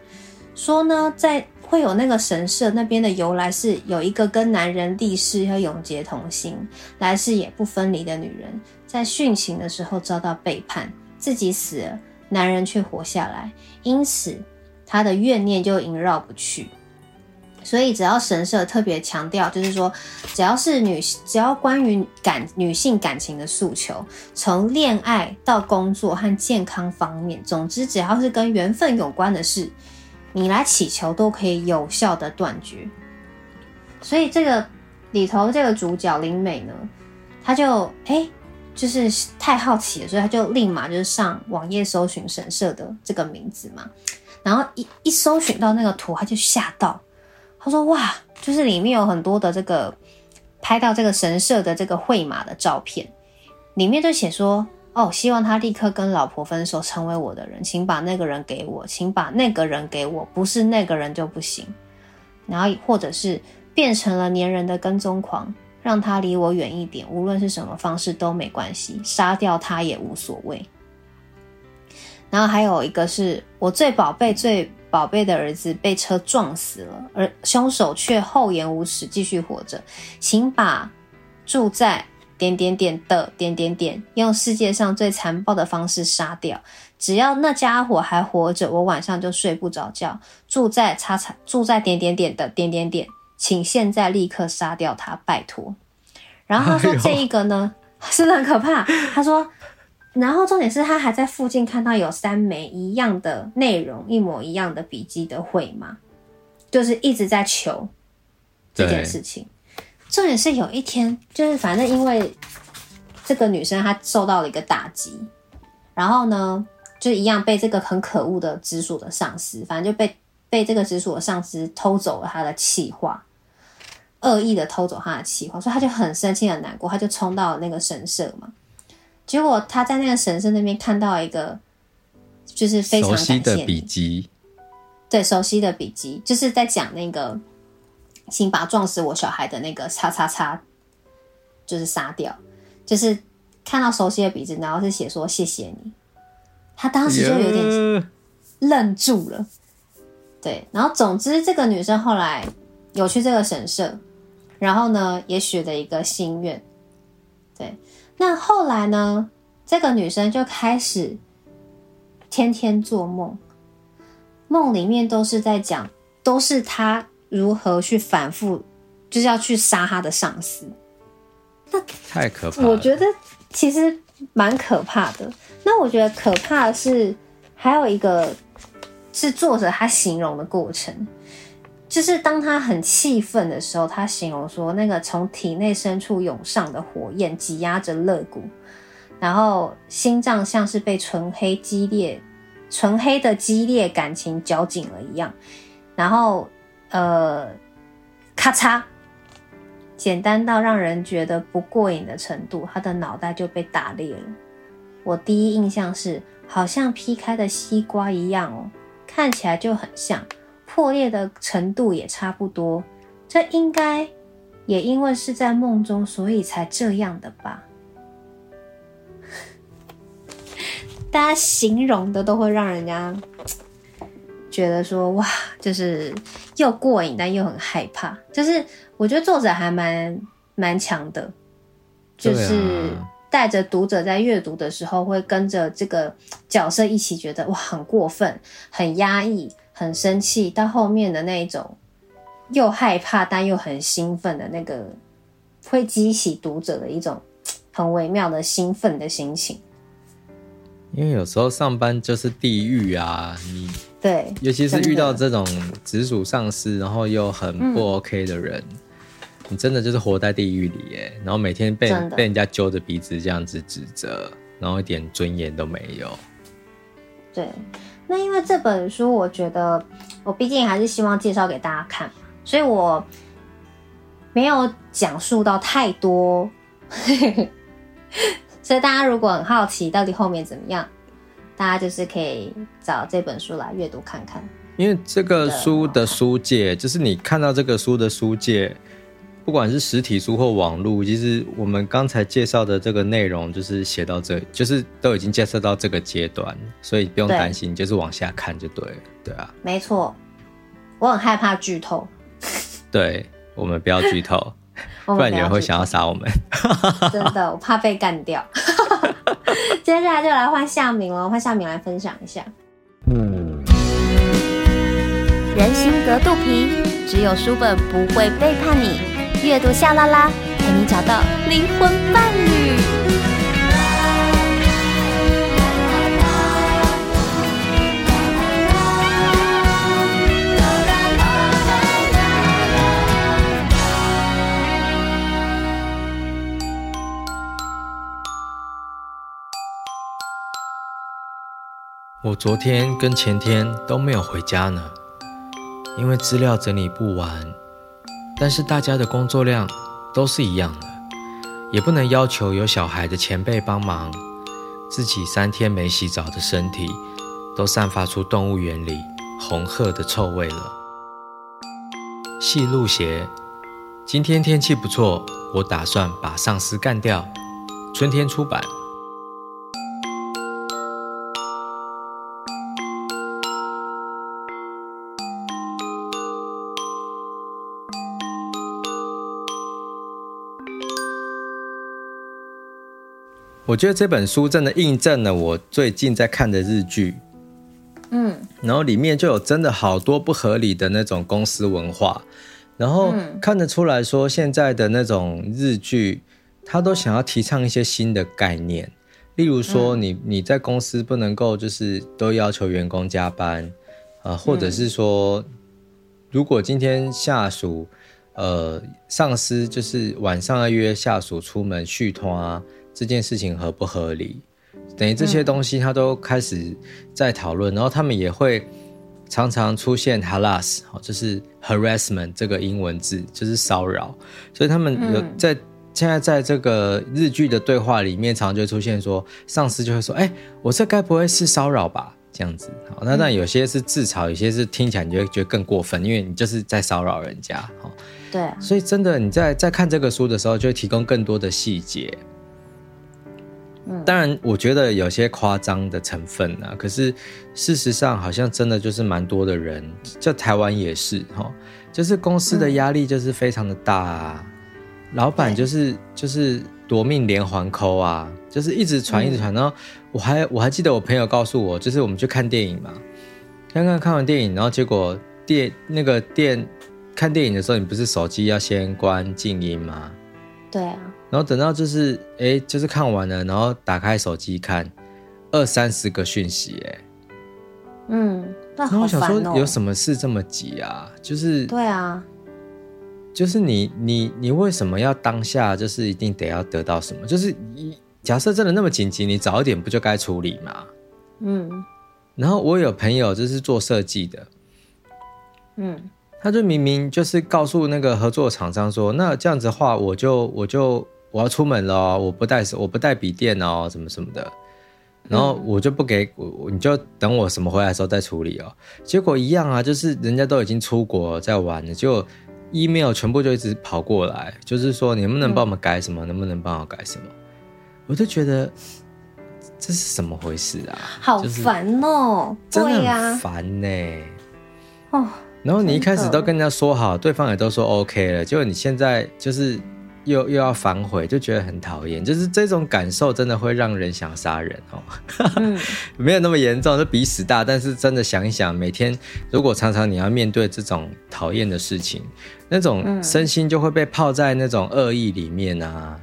S2: 说呢在。会有那个神社那边的由来是有一个跟男人立誓要永结同心，来世也不分离的女人，在殉情的时候遭到背叛，自己死了，男人却活下来，因此他的怨念就萦绕不去。所以只要神社特别强调，就是说，只要是女，只要关于感女性感情的诉求，从恋爱到工作和健康方面，总之只要是跟缘分有关的事。你来祈求都可以有效的断绝，所以这个里头这个主角林美呢，他就哎、就是太好奇了，所以他就立马就是上网页搜寻神社的这个名字嘛，然后一一搜寻到那个图，他就吓到，他说哇，就是里面有很多的这个拍到这个神社的这个绘马的照片，里面就写说。哦，希望他立刻跟老婆分手，成为我的人，请把那个人给我，请把那个人给我，不是那个人就不行。然后或者是变成了粘人的跟踪狂，让他离我远一点，无论是什么方式都没关系，杀掉他也无所谓。然后还有一个是我最宝贝、最宝贝的儿子被车撞死了，而凶手却厚颜无耻继续活着，请把住在。点点点的点点点，用世界上最残暴的方式杀掉。只要那家伙还活着，我晚上就睡不着觉。住在叉叉，住在点点点的点点点，请现在立刻杀掉他，拜托。然后他说这一个呢，(laughs) 哎、是很可怕？他说，然后重点是他还在附近看到有三枚一样的内容，一模一样的笔记的绘马，就是一直在求这件事情。重点是有一天，就是反正因为这个女生她受到了一个打击，然后呢，就一样被这个很可恶的直属的上司，反正就被被这个直属的上司偷走了他的企划，恶意的偷走他的企划，所以他就很生气很难过，他就冲到了那个神社嘛。结果他在那个神社那边看到一个，就是非常熟悉的笔记，对，熟悉的笔记，就是在讲那个。请把撞死我小孩的那个叉叉叉，就是杀掉，就是看到熟悉的笔记，然后是写说谢谢你。他当时就有点愣住了，对。然后总之，这个女生后来有去这个神社，然后呢也许了一个心愿，对。那后来呢，这个女生就开始天天做梦，梦里面都是在讲，都是她。如何去反复，就是要去杀她的上司？那
S1: 太可怕了。
S2: 我觉得其实蛮可怕的。那我觉得可怕的是还有一个是作者他形容的过程，就是当他很气愤的时候，他形容说那个从体内深处涌上的火焰挤压着肋骨，然后心脏像是被纯黑激烈、纯黑的激烈感情绞紧了一样，然后。呃，咔嚓，简单到让人觉得不过瘾的程度，他的脑袋就被打裂了。我第一印象是，好像劈开的西瓜一样哦，看起来就很像，破裂的程度也差不多。这应该也因为是在梦中，所以才这样的吧？(laughs) 大家形容的都会让人家。觉得说哇，就是又过瘾，但又很害怕。就是我觉得作者还蛮蛮强的，就是带着读者在阅读的时候，会跟着这个角色一起觉得哇，很过分、很压抑、很生气，到后面的那一种又害怕但又很兴奋的那个，会激起读者的一种很微妙的兴奋的心情。
S1: 因为有时候上班就是地狱啊，你。
S2: 对，
S1: 尤其是遇到这种直属上司，然后又很不 OK 的人，
S2: 嗯、
S1: 你真的就是活在地狱里耶，然后每天被被人家揪着鼻子这样子指责，然后一点尊严都没有。
S2: 对，那因为这本书，我觉得我毕竟还是希望介绍给大家看，所以我没有讲述到太多，(laughs) 所以大家如果很好奇到底后面怎么样，大家就是可以找这本书来阅读看看。
S1: 因为这个书的书界，就是你看到这个书的书界，不管是实体书或网络，其实我们刚才介绍的这个内容，就是写到这，就是都已经介绍到这个阶段，所以不用担心，就是往下看就对了，对啊，
S2: 没错，我很害怕剧透，(laughs)
S1: 对，我们不要剧透，(laughs) 不然有人会想要杀我们，(laughs)
S2: 真的，我怕被干掉。接下来就来换夏明了，换夏明来分享一下。嗯人心隔肚皮，只有书本不会背叛你。阅读夏拉拉，陪你找到灵魂伴侣。
S1: 我昨天跟前天都没有回家呢。因为资料整理不完，但是大家的工作量都是一样的，也不能要求有小孩的前辈帮忙，自己三天没洗澡的身体都散发出动物园里红鹤的臭味了。细路鞋，今天天气不错，我打算把上司干掉。春天出版。我觉得这本书真的印证了我最近在看的日剧，
S2: 嗯，
S1: 然后里面就有真的好多不合理的那种公司文化，然后看得出来说现在的那种日剧，他都想要提倡一些新的概念，例如说你你在公司不能够就是都要求员工加班，啊，或者是说如果今天下属呃上司就是晚上要约下属出门续通啊。这件事情合不合理？等于这些东西他都开始在讨论，嗯、然后他们也会常常出现 harass，就是 harassment 这个英文字，就是骚扰。所以他们有在、嗯、现在在这个日剧的对话里面，常常就会出现说，上司就会说：“哎，我这该不会是骚扰吧？”这样子。好，那但有些是自嘲，有些是听起来你就会觉得更过分，因为你就是在骚扰人家。好，
S2: 对。
S1: 所以真的你在在看这个书的时候，就会提供更多的细节。当然，我觉得有些夸张的成分啊，可是事实上好像真的就是蛮多的人，在台湾也是哈，就是公司的压力就是非常的大啊，老板就是就是夺命连环 call 啊，就是一直传一直传，然后我还我还记得我朋友告诉我，就是我们去看电影嘛，刚刚看完电影，然后结果电那个电看电影的时候，你不是手机要先关静音吗？
S2: 对啊。
S1: 然后等到就是哎，就是看完了，然后打开手机看，二三十个讯息，哎，
S2: 嗯，那哦。
S1: 然后我想说，有什么事这么急啊？就是
S2: 对啊，
S1: 就是你你你为什么要当下就是一定得要得到什么？就是假设真的那么紧急，你早一点不就该处理吗？
S2: 嗯。
S1: 然后我有朋友就是做设计的，
S2: 嗯。
S1: 他就明明就是告诉那个合作厂商说，那这样子的话，我就我就我要出门了，我不带我不带笔电哦，什么什么的，然后我就不给我，你就等我什么回来的时候再处理哦。结果一样啊，就是人家都已经出国在玩了，就 email 全部就一直跑过来，就是说你能不能帮我们改什么，嗯、能不能帮我改什么，我就觉得这是什么回事啊？
S2: 好烦哦，
S1: 真的很烦呢、欸。
S2: 哦。
S1: 然后你一开始都跟人家说好，对方也都说 OK 了，结果你现在就是又又要反悔，就觉得很讨厌。就是这种感受真的会让人想杀人哦。嗯、(laughs) 没有那么严重，就鼻屎大，但是真的想一想，每天如果常常你要面对这种讨厌的事情，那种身心就会被泡在那种恶意里面啊。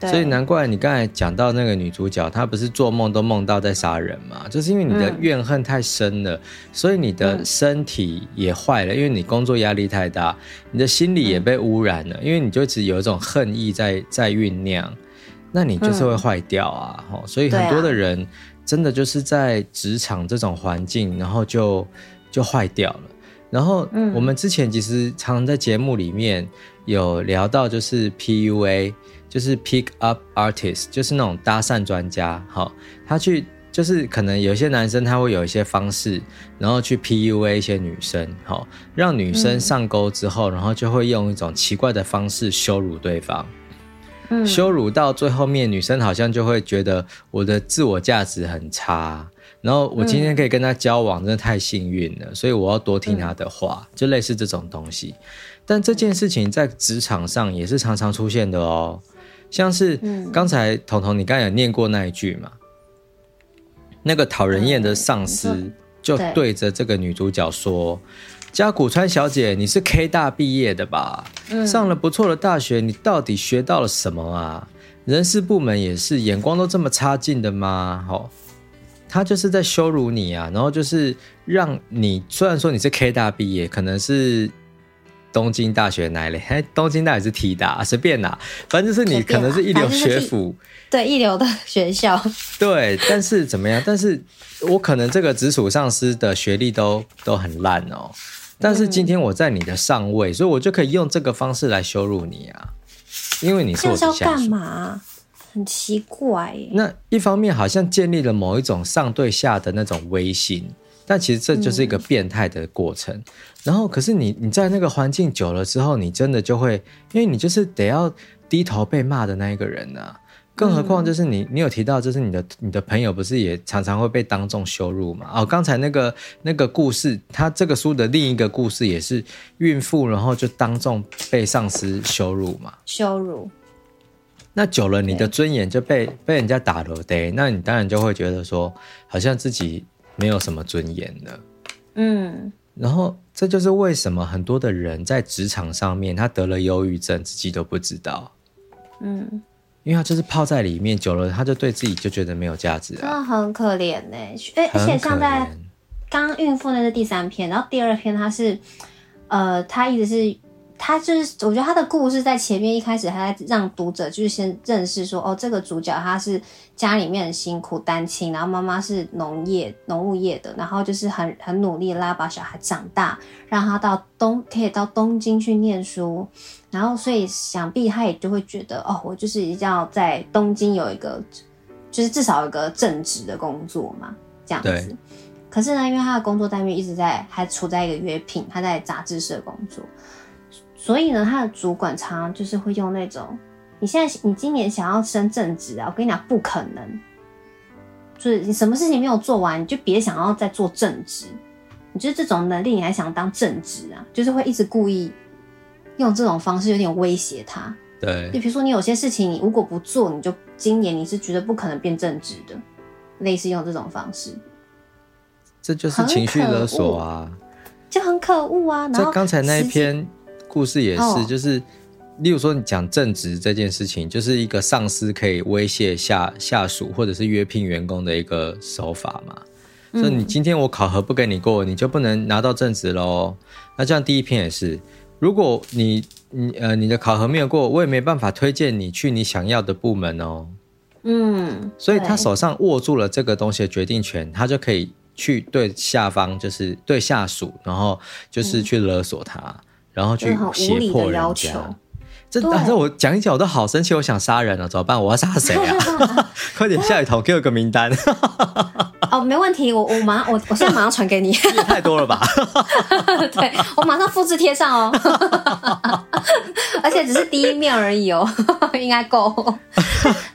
S2: 对，
S1: 所以难怪你刚才讲到那个女主角，她不是做梦都梦到在杀人嘛？就是因为你的怨恨太深了，嗯、所以你的身体也坏了，因为你工作压力太大，你的心理也被污染了，嗯、因为你就只有一种恨意在在酝酿，那你就是会坏掉啊！嗯、所以很多的人真的就是在职场这种环境，然后就就坏掉了。然后，我们之前其实常常在节目里面有聊到，就是 PUA，就是 Pick Up Artist，就是那种搭讪专家。好，他去就是可能有些男生他会有一些方式，然后去 PUA 一些女生，好，让女生上钩之后，然后就会用一种奇怪的方式羞辱对方。羞辱到最后面，女生好像就会觉得我的自我价值很差。然后我今天可以跟他交往，真的太幸运了，嗯、所以我要多听他的话，嗯、就类似这种东西。但这件事情在职场上也是常常出现的哦，像是刚才彤彤你刚才有念过那一句嘛，那个讨人厌的上司就对着这个女主角说：“加古川小姐，你是 K 大毕业的吧？嗯、上了不错的大学，你到底学到了什么啊？人事部门也是眼光都这么差劲的吗？”好。他就是在羞辱你啊，然后就是让你虽然说你是 K 大毕业，可能是东京大学哪里？哎，(laughs) 东京大学是 T 大，随便啦，反正就是你可能是一流学府，
S2: 对，一流的学校。(laughs)
S1: 对，但是怎么样？但是我可能这个直属上司的学历都都很烂哦，但是今天我在你的上位，所以我就可以用这个方式来羞辱你啊，因为你是我的下属。
S2: 干嘛？很奇怪耶，
S1: 那一方面好像建立了某一种上对下的那种威信，但其实这就是一个变态的过程。嗯、然后，可是你你在那个环境久了之后，你真的就会，因为你就是得要低头被骂的那一个人啊。更何况就是你，你有提到，就是你的你的朋友不是也常常会被当众羞辱嘛？哦，刚才那个那个故事，他这个书的另一个故事也是孕妇，然后就当众被上司羞辱嘛？
S2: 羞辱。
S1: 那久了，你的尊严就被被人家打了，对，那你当然就会觉得说，好像自己没有什么尊严了。嗯，然后这就是为什么很多的人在职场上面，他得了忧郁症，自己都不知道。嗯，因为他就是泡在里面久了，他就对自己就觉得没有价值啊，真的
S2: 很可怜呢。哎，而且像在刚孕妇那是第三篇，然后第二篇他是，呃，他一直是。他就是，我觉得他的故事在前面一开始还在让读者就是先认识说，哦，这个主角他是家里面很辛苦单亲，然后妈妈是农业农务业的，然后就是很很努力拉把小孩长大，让他到东可以到东京去念书，然后所以想必他也就会觉得，哦，我就是一定要在东京有一个，就是至少有一个正职的工作嘛，这样子。可是呢，因为他的工作单位一直在还处在一个约聘，他在杂志社工作。所以呢，他的主管常常就是会用那种，你现在你今年想要升正职啊，我跟你讲不可能，就是你什么事情没有做完，你就别想要再做正职，你就是这种能力你还想当正职啊？就是会一直故意用这种方式有点威胁他。
S1: 对，
S2: 就比如说你有些事情你如果不做，你就今年你是绝对不可能变正职的，类似用这种方式，
S1: 这就是情绪勒索啊，
S2: 就很可恶啊。然后
S1: 刚才那一篇。故事也是，哦、就是，例如说你讲正职这件事情，就是一个上司可以威胁下下属或者是约聘员工的一个手法嘛。所以、嗯、你今天我考核不给你过，你就不能拿到正职喽。那这样第一篇也是，如果你你呃你的考核没有过，我也没办法推荐你去你想要的部门哦。嗯，所以他手上握住了这个东西的决定权，他就可以去对下方，就是对下属，然后就是去勒索他。嗯然后去胁迫人家，这反正对、啊、我讲一讲我都好生气，我想杀人了，怎么办？我要杀谁啊？(laughs) 快点下一头给我个名单。
S2: 哦，没问题，我我马上我我现在马上传给你。(laughs)
S1: 也太多了吧？(laughs)
S2: 对，我马上复制贴上哦。而且只是第一面而已哦，应该够。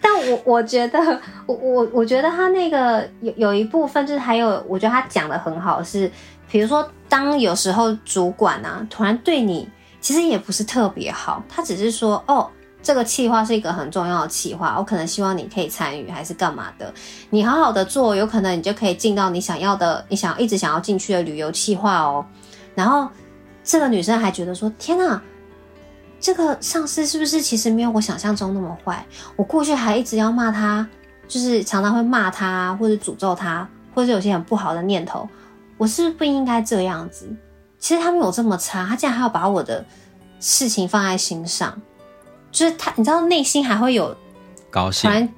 S2: 但我我觉得，我我我觉得他那个有有一部分就是还有，我觉得他讲的很好是。比如说，当有时候主管啊突然对你，其实也不是特别好，他只是说，哦，这个企划是一个很重要的企划，我可能希望你可以参与，还是干嘛的？你好好的做，有可能你就可以进到你想要的，你想一直想要进去的旅游企划哦。然后这个女生还觉得说，天哪，这个上司是不是其实没有我想象中那么坏？我过去还一直要骂他，就是常常会骂他，或者诅咒他，或者有些很不好的念头。我是不是不应该这样子？其实他没有这么差，他竟然还要把我的事情放在心上，就是他，你知道内心还会有
S1: 高兴，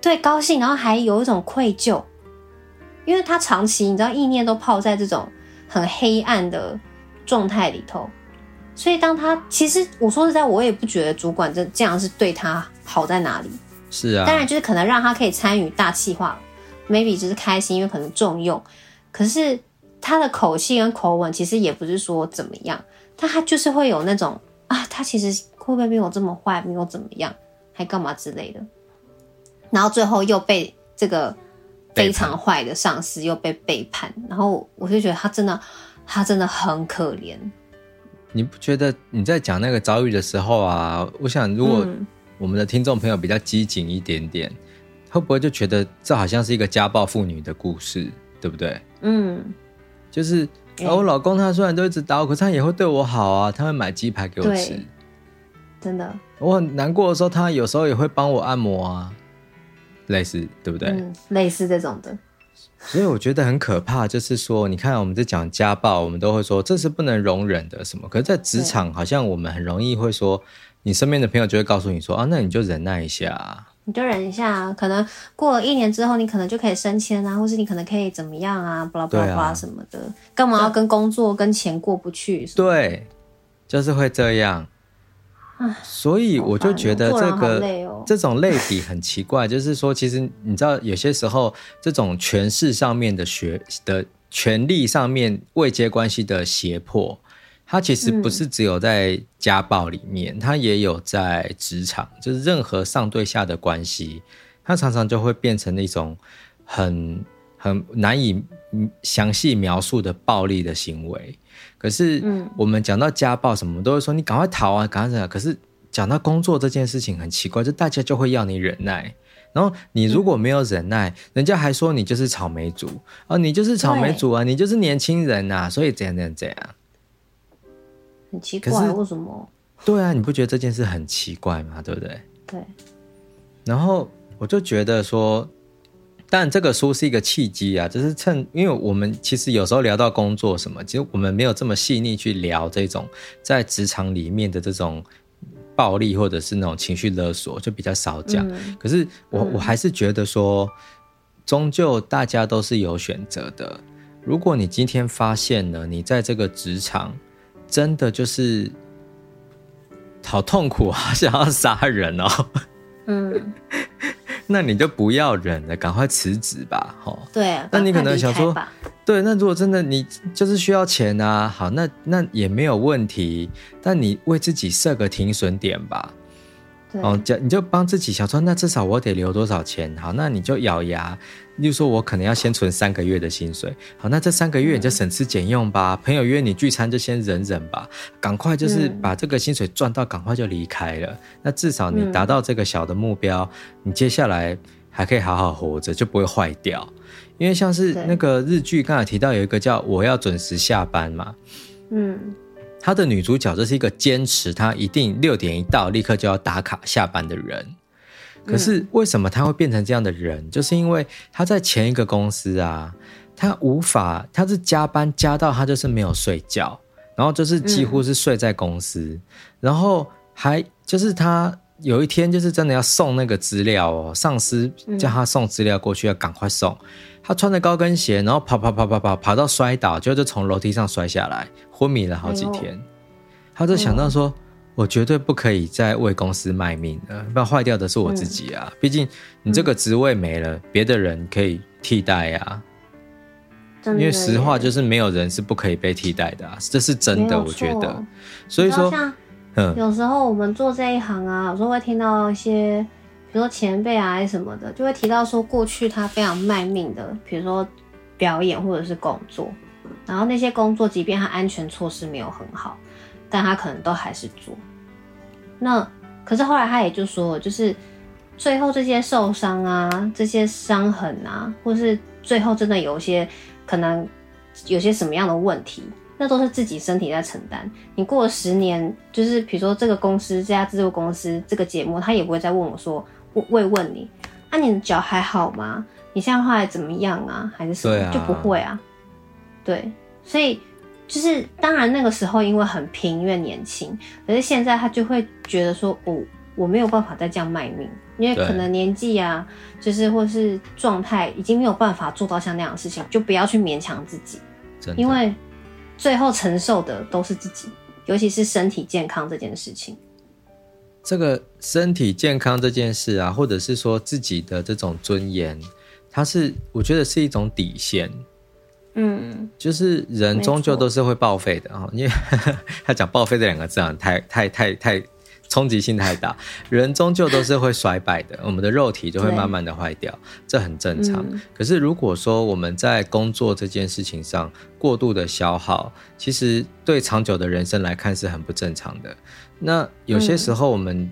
S2: 对，高兴，然后还有一种愧疚，因为他长期你知道意念都泡在这种很黑暗的状态里头，所以当他其实我说实在，我也不觉得主管这这样是对他好在哪里。
S1: 是啊，
S2: 当然就是可能让他可以参与大企划，maybe 只是开心，因为可能重用。可是他的口气跟口吻其实也不是说怎么样，但他就是会有那种啊，他其实会不会没有这么坏，没有怎么样，还干嘛之类的。然后最后又被这个非常坏的上司又被背叛，然后我就觉得他真的。他真的很可怜。
S1: 你不觉得你在讲那个遭遇的时候啊？我想，如果我们的听众朋友比较机警一点点，嗯、会不会就觉得这好像是一个家暴妇女的故事，对不对？嗯，就是、欸哦、我老公他虽然都一直打我，可是他也会对我好啊，他会买鸡排给我吃。
S2: 真的，
S1: 我很难过的时候，他有时候也会帮我按摩啊，类似，对不对？
S2: 嗯，类似这种的。
S1: 所以我觉得很可怕，就是说，你看我们在讲家暴，我们都会说这是不能容忍的什么。可是，在职场好像我们很容易会说，你身边的朋友就会告诉你说啊，那你就忍耐一下，
S2: 你就忍一下，可能过了一年之后，你可能就可以升迁啊，或是你可能可以怎么样啊，巴拉巴拉巴拉什么的，干嘛要跟工作跟钱过不去？
S1: 对，就是会这样。所以我就觉得这个、哦、这种类比很奇怪，就是说，其实你知道，有些时候这种权势上面的学的权力上面未接关系的胁迫，它其实不是只有在家暴里面，它也有在职场，就是任何上对下的关系，它常常就会变成一种很很难以详细描述的暴力的行为。可是，我们讲到家暴什么，都会说你赶快逃啊，赶快走。可是讲到工作这件事情很奇怪，就大家就会要你忍耐。然后你如果没有忍耐，人家还说你就是草莓族啊，你就是草莓族啊，你就是年轻人呐，所以这样这样这样，
S2: 很奇怪，为什么？
S1: 对啊，你不觉得这件事很奇怪吗？对不对？
S2: 对。
S1: 然后我就觉得说。但这个书是一个契机啊，就是趁，因为我们其实有时候聊到工作什么，其实我们没有这么细腻去聊这种在职场里面的这种暴力或者是那种情绪勒索，就比较少讲。嗯、可是我我还是觉得说，终究大家都是有选择的。如果你今天发现了你在这个职场真的就是好痛苦啊，(laughs) 想要杀人哦，嗯。(laughs) 那你就不要忍了，赶快辞职吧，哈。
S2: 对。
S1: 那你可能想说，对，那如果真的你就是需要钱啊，好，那那也没有问题，但你为自己设个停损点吧。哦，就你就帮自己想说，那至少我得留多少钱？好，那你就咬牙，例如说我可能要先存三个月的薪水。好，那这三个月你就省吃俭用吧。嗯、朋友约你聚餐就先忍忍吧，赶快就是把这个薪水赚到，赶快就离开了。嗯、那至少你达到这个小的目标，嗯、你接下来还可以好好活着，就不会坏掉。因为像是那个日剧刚才提到有一个叫《我要准时下班》嘛，嗯。他的女主角就是一个坚持，她一定六点一到，立刻就要打卡下班的人。可是为什么她会变成这样的人？就是因为她在前一个公司啊，她无法，她是加班加到她就是没有睡觉，然后就是几乎是睡在公司，然后还就是她有一天就是真的要送那个资料哦，上司叫她送资料过去，要赶快送。他穿着高跟鞋，然后爬爬爬爬爬爬到摔倒，就就从楼梯上摔下来，昏迷了好几天。哎、他就想到说：“哎、我绝对不可以再为公司卖命了，不然坏掉的是我自己啊！嗯、毕竟你这个职位没了，别、嗯、的人可以替代呀、啊。因为实话就是没有人是不可以被替代的、啊，这是真的，我觉得。所以说，嗯，有时候我们做这一行啊，有时候会听到一些。”比如说前辈啊，什么的，就会提到说过去他非常卖命的，比如说表演或者是工作，然后那些工作即便他安全措施没有很好，但他可能都还是做。那可是后来他也就说，就是最后这些受伤啊，这些伤痕啊，或是最后真的有一些可能有些什么样的问题，
S2: 那都是自己身体在承担。你过了十年，就是比如说这个公司这家制作公司这个节目，他也不会再问我说，慰问你，啊，你的脚还好吗？你现在后来怎么样啊？还是什么？啊，就不会啊。对，所以就是当然那个时候因为很拼，因为年轻，可是现在他就会觉得说，哦，我没有办法再这样卖命，因为可能年纪啊，就是或是状态已经没有办法做到像那样的事情，就不要去勉强自己，因为最后承受的都是自己，尤其是身体健康这件事情。
S1: 这个身体健康这件事啊，或者是说自己的这种尊严。它是，我觉得是一种底线，
S2: 嗯，
S1: 就是人终究都是会报废的啊，因为 (laughs) 他讲报废这两个字啊，太太太太冲击性太大，人终究都是会衰败的，(laughs) 我们的肉体就会慢慢的坏掉，这很正常。嗯。可是如果说我们在工作这件事情上过度的消耗，其实对长久的人生来看是很不正常的。那有些时候我们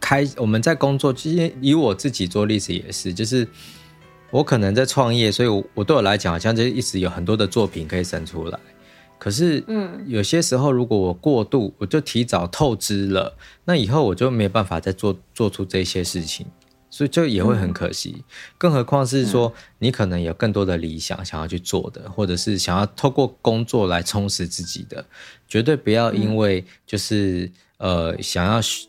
S1: 开我们在工作，其实以我自己做例子也是，就是。我可能在创业，所以我，我对我来讲，好像就一直有很多的作品可以生出来。可是，嗯，有些时候如果我过度，我就提早透支了，那以后我就没办法再做做出这些事情，所以就也会很可惜。嗯、更何况是说，你可能有更多的理想想要去做的，或者是想要透过工作来充实自己的，绝对不要因为就是、嗯、呃想要学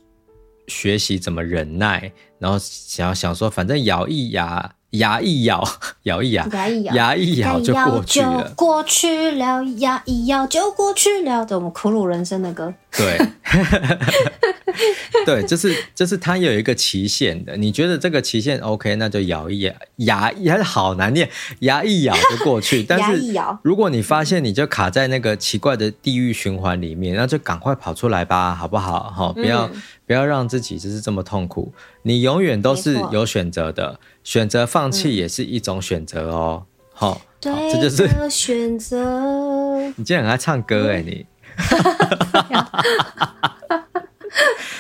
S1: 学习怎么忍耐，然后想要想说反正咬一牙。牙一咬，(laughs) 咬一咬，
S2: 牙一咬，
S1: 牙一咬就过去了，
S2: 过去了，牙一咬就过去了。这我们苦鲁人生的歌。
S1: 对，(laughs) 对，就是就是它有一个期限的。你觉得这个期限 OK，那就咬一咬，牙还是好难念，牙一咬就过去。(laughs) 但是如果你发现你就卡在那个奇怪的地狱循环里面，那就赶快跑出来吧，好不好？好，不要、嗯、不要让自己就是这么痛苦。你永远都是有选择的，选择放弃也是一种选择哦。好、嗯，这就是选择。(laughs) 你今天很爱唱歌哎，你。(laughs)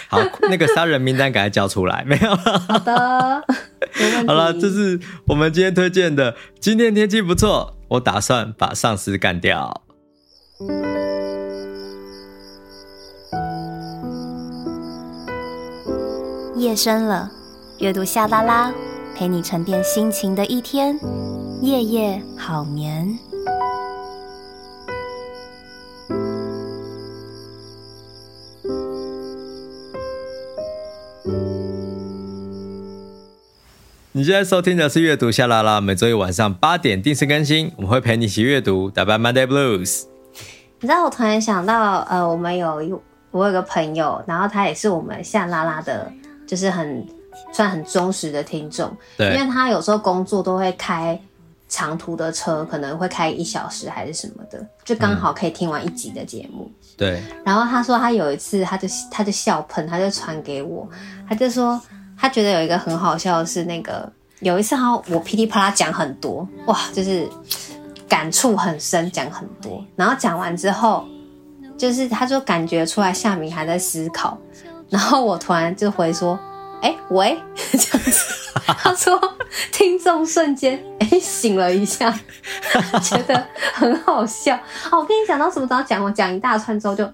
S1: 好，那个杀人名单赶快交出来，没有？
S2: 好的，
S1: 好了，这是我们今天推荐的。今天天气不错，我打算把上司干掉。
S3: 夜深了，阅读夏拉拉，陪你沉淀心情的一天，夜夜好眠。
S1: 你现在收听的是阅读夏拉拉，每周一晚上八点定时更新，我们会陪你一起阅读，打败 Monday Blues。
S2: 你知道我突然想到，呃，我们有一我有个朋友，然后他也是我们夏拉拉的，就是很算很忠实的听众，对，因为他有时候工作都会开长途的车，可能会开一小时还是什么的，就刚好可以听完一集的节目。嗯、
S1: 对，
S2: 然后他说他有一次，他就他就笑喷，他就传给我，他就说。他觉得有一个很好笑的是，那个有一次哈，我噼里啪啦讲很多，哇，就是感触很深，讲很多。然后讲完之后，就是他就感觉出来夏明还在思考。然后我突然就回说：“哎、欸，喂，这样子。”他说：“听众瞬间哎、欸、醒了一下，(laughs) 觉得很好笑。”哦，我跟你讲到什么时候讲？我讲一大串之后就。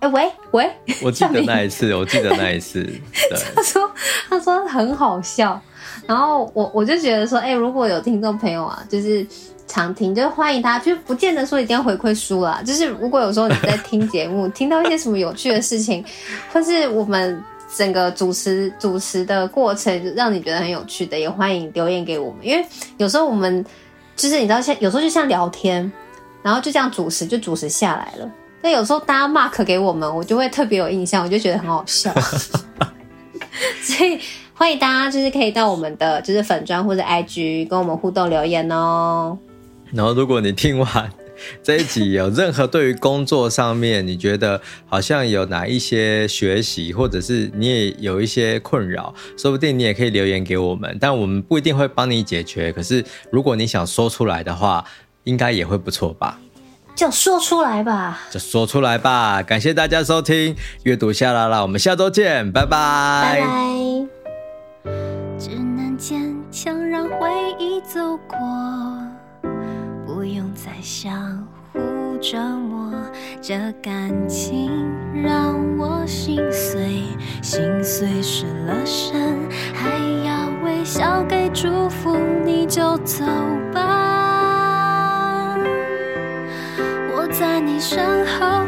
S2: 欸、喂喂，
S1: 我记得那一次，我记得那一次，(laughs)
S2: 他说他说很好笑，然后我我就觉得说，哎、欸，如果有听众朋友啊，就是常听，就是欢迎大家，就不见得说一定要回馈书啦，就是如果有时候你在听节目，(laughs) 听到一些什么有趣的事情，或是我们整个主持主持的过程让你觉得很有趣的，也欢迎留言给我们，因为有时候我们就是你知道，像有时候就像聊天，然后就这样主持就主持下来了。但有时候大家 mark 给我们，我就会特别有印象，我就觉得很好笑。(laughs) 所以欢迎大家就是可以到我们的就是粉专或者 IG 跟我们互动留言哦。
S1: 然后如果你听完这一集有任何对于工作上面你觉得好像有哪一些学习，或者是你也有一些困扰，说不定你也可以留言给我们，但我们不一定会帮你解决。可是如果你想说出来的话，应该也会不错吧。
S2: 就说出来吧，
S1: 就说出来吧。感谢大家收听阅读夏拉拉，我们下周见，拜拜。
S2: 拜拜。
S3: 只能坚强让回忆走过，不不用再相互
S2: 折磨，这感情让我心碎，心碎失了神，还要微笑给祝福，你就走吧。我在你身后，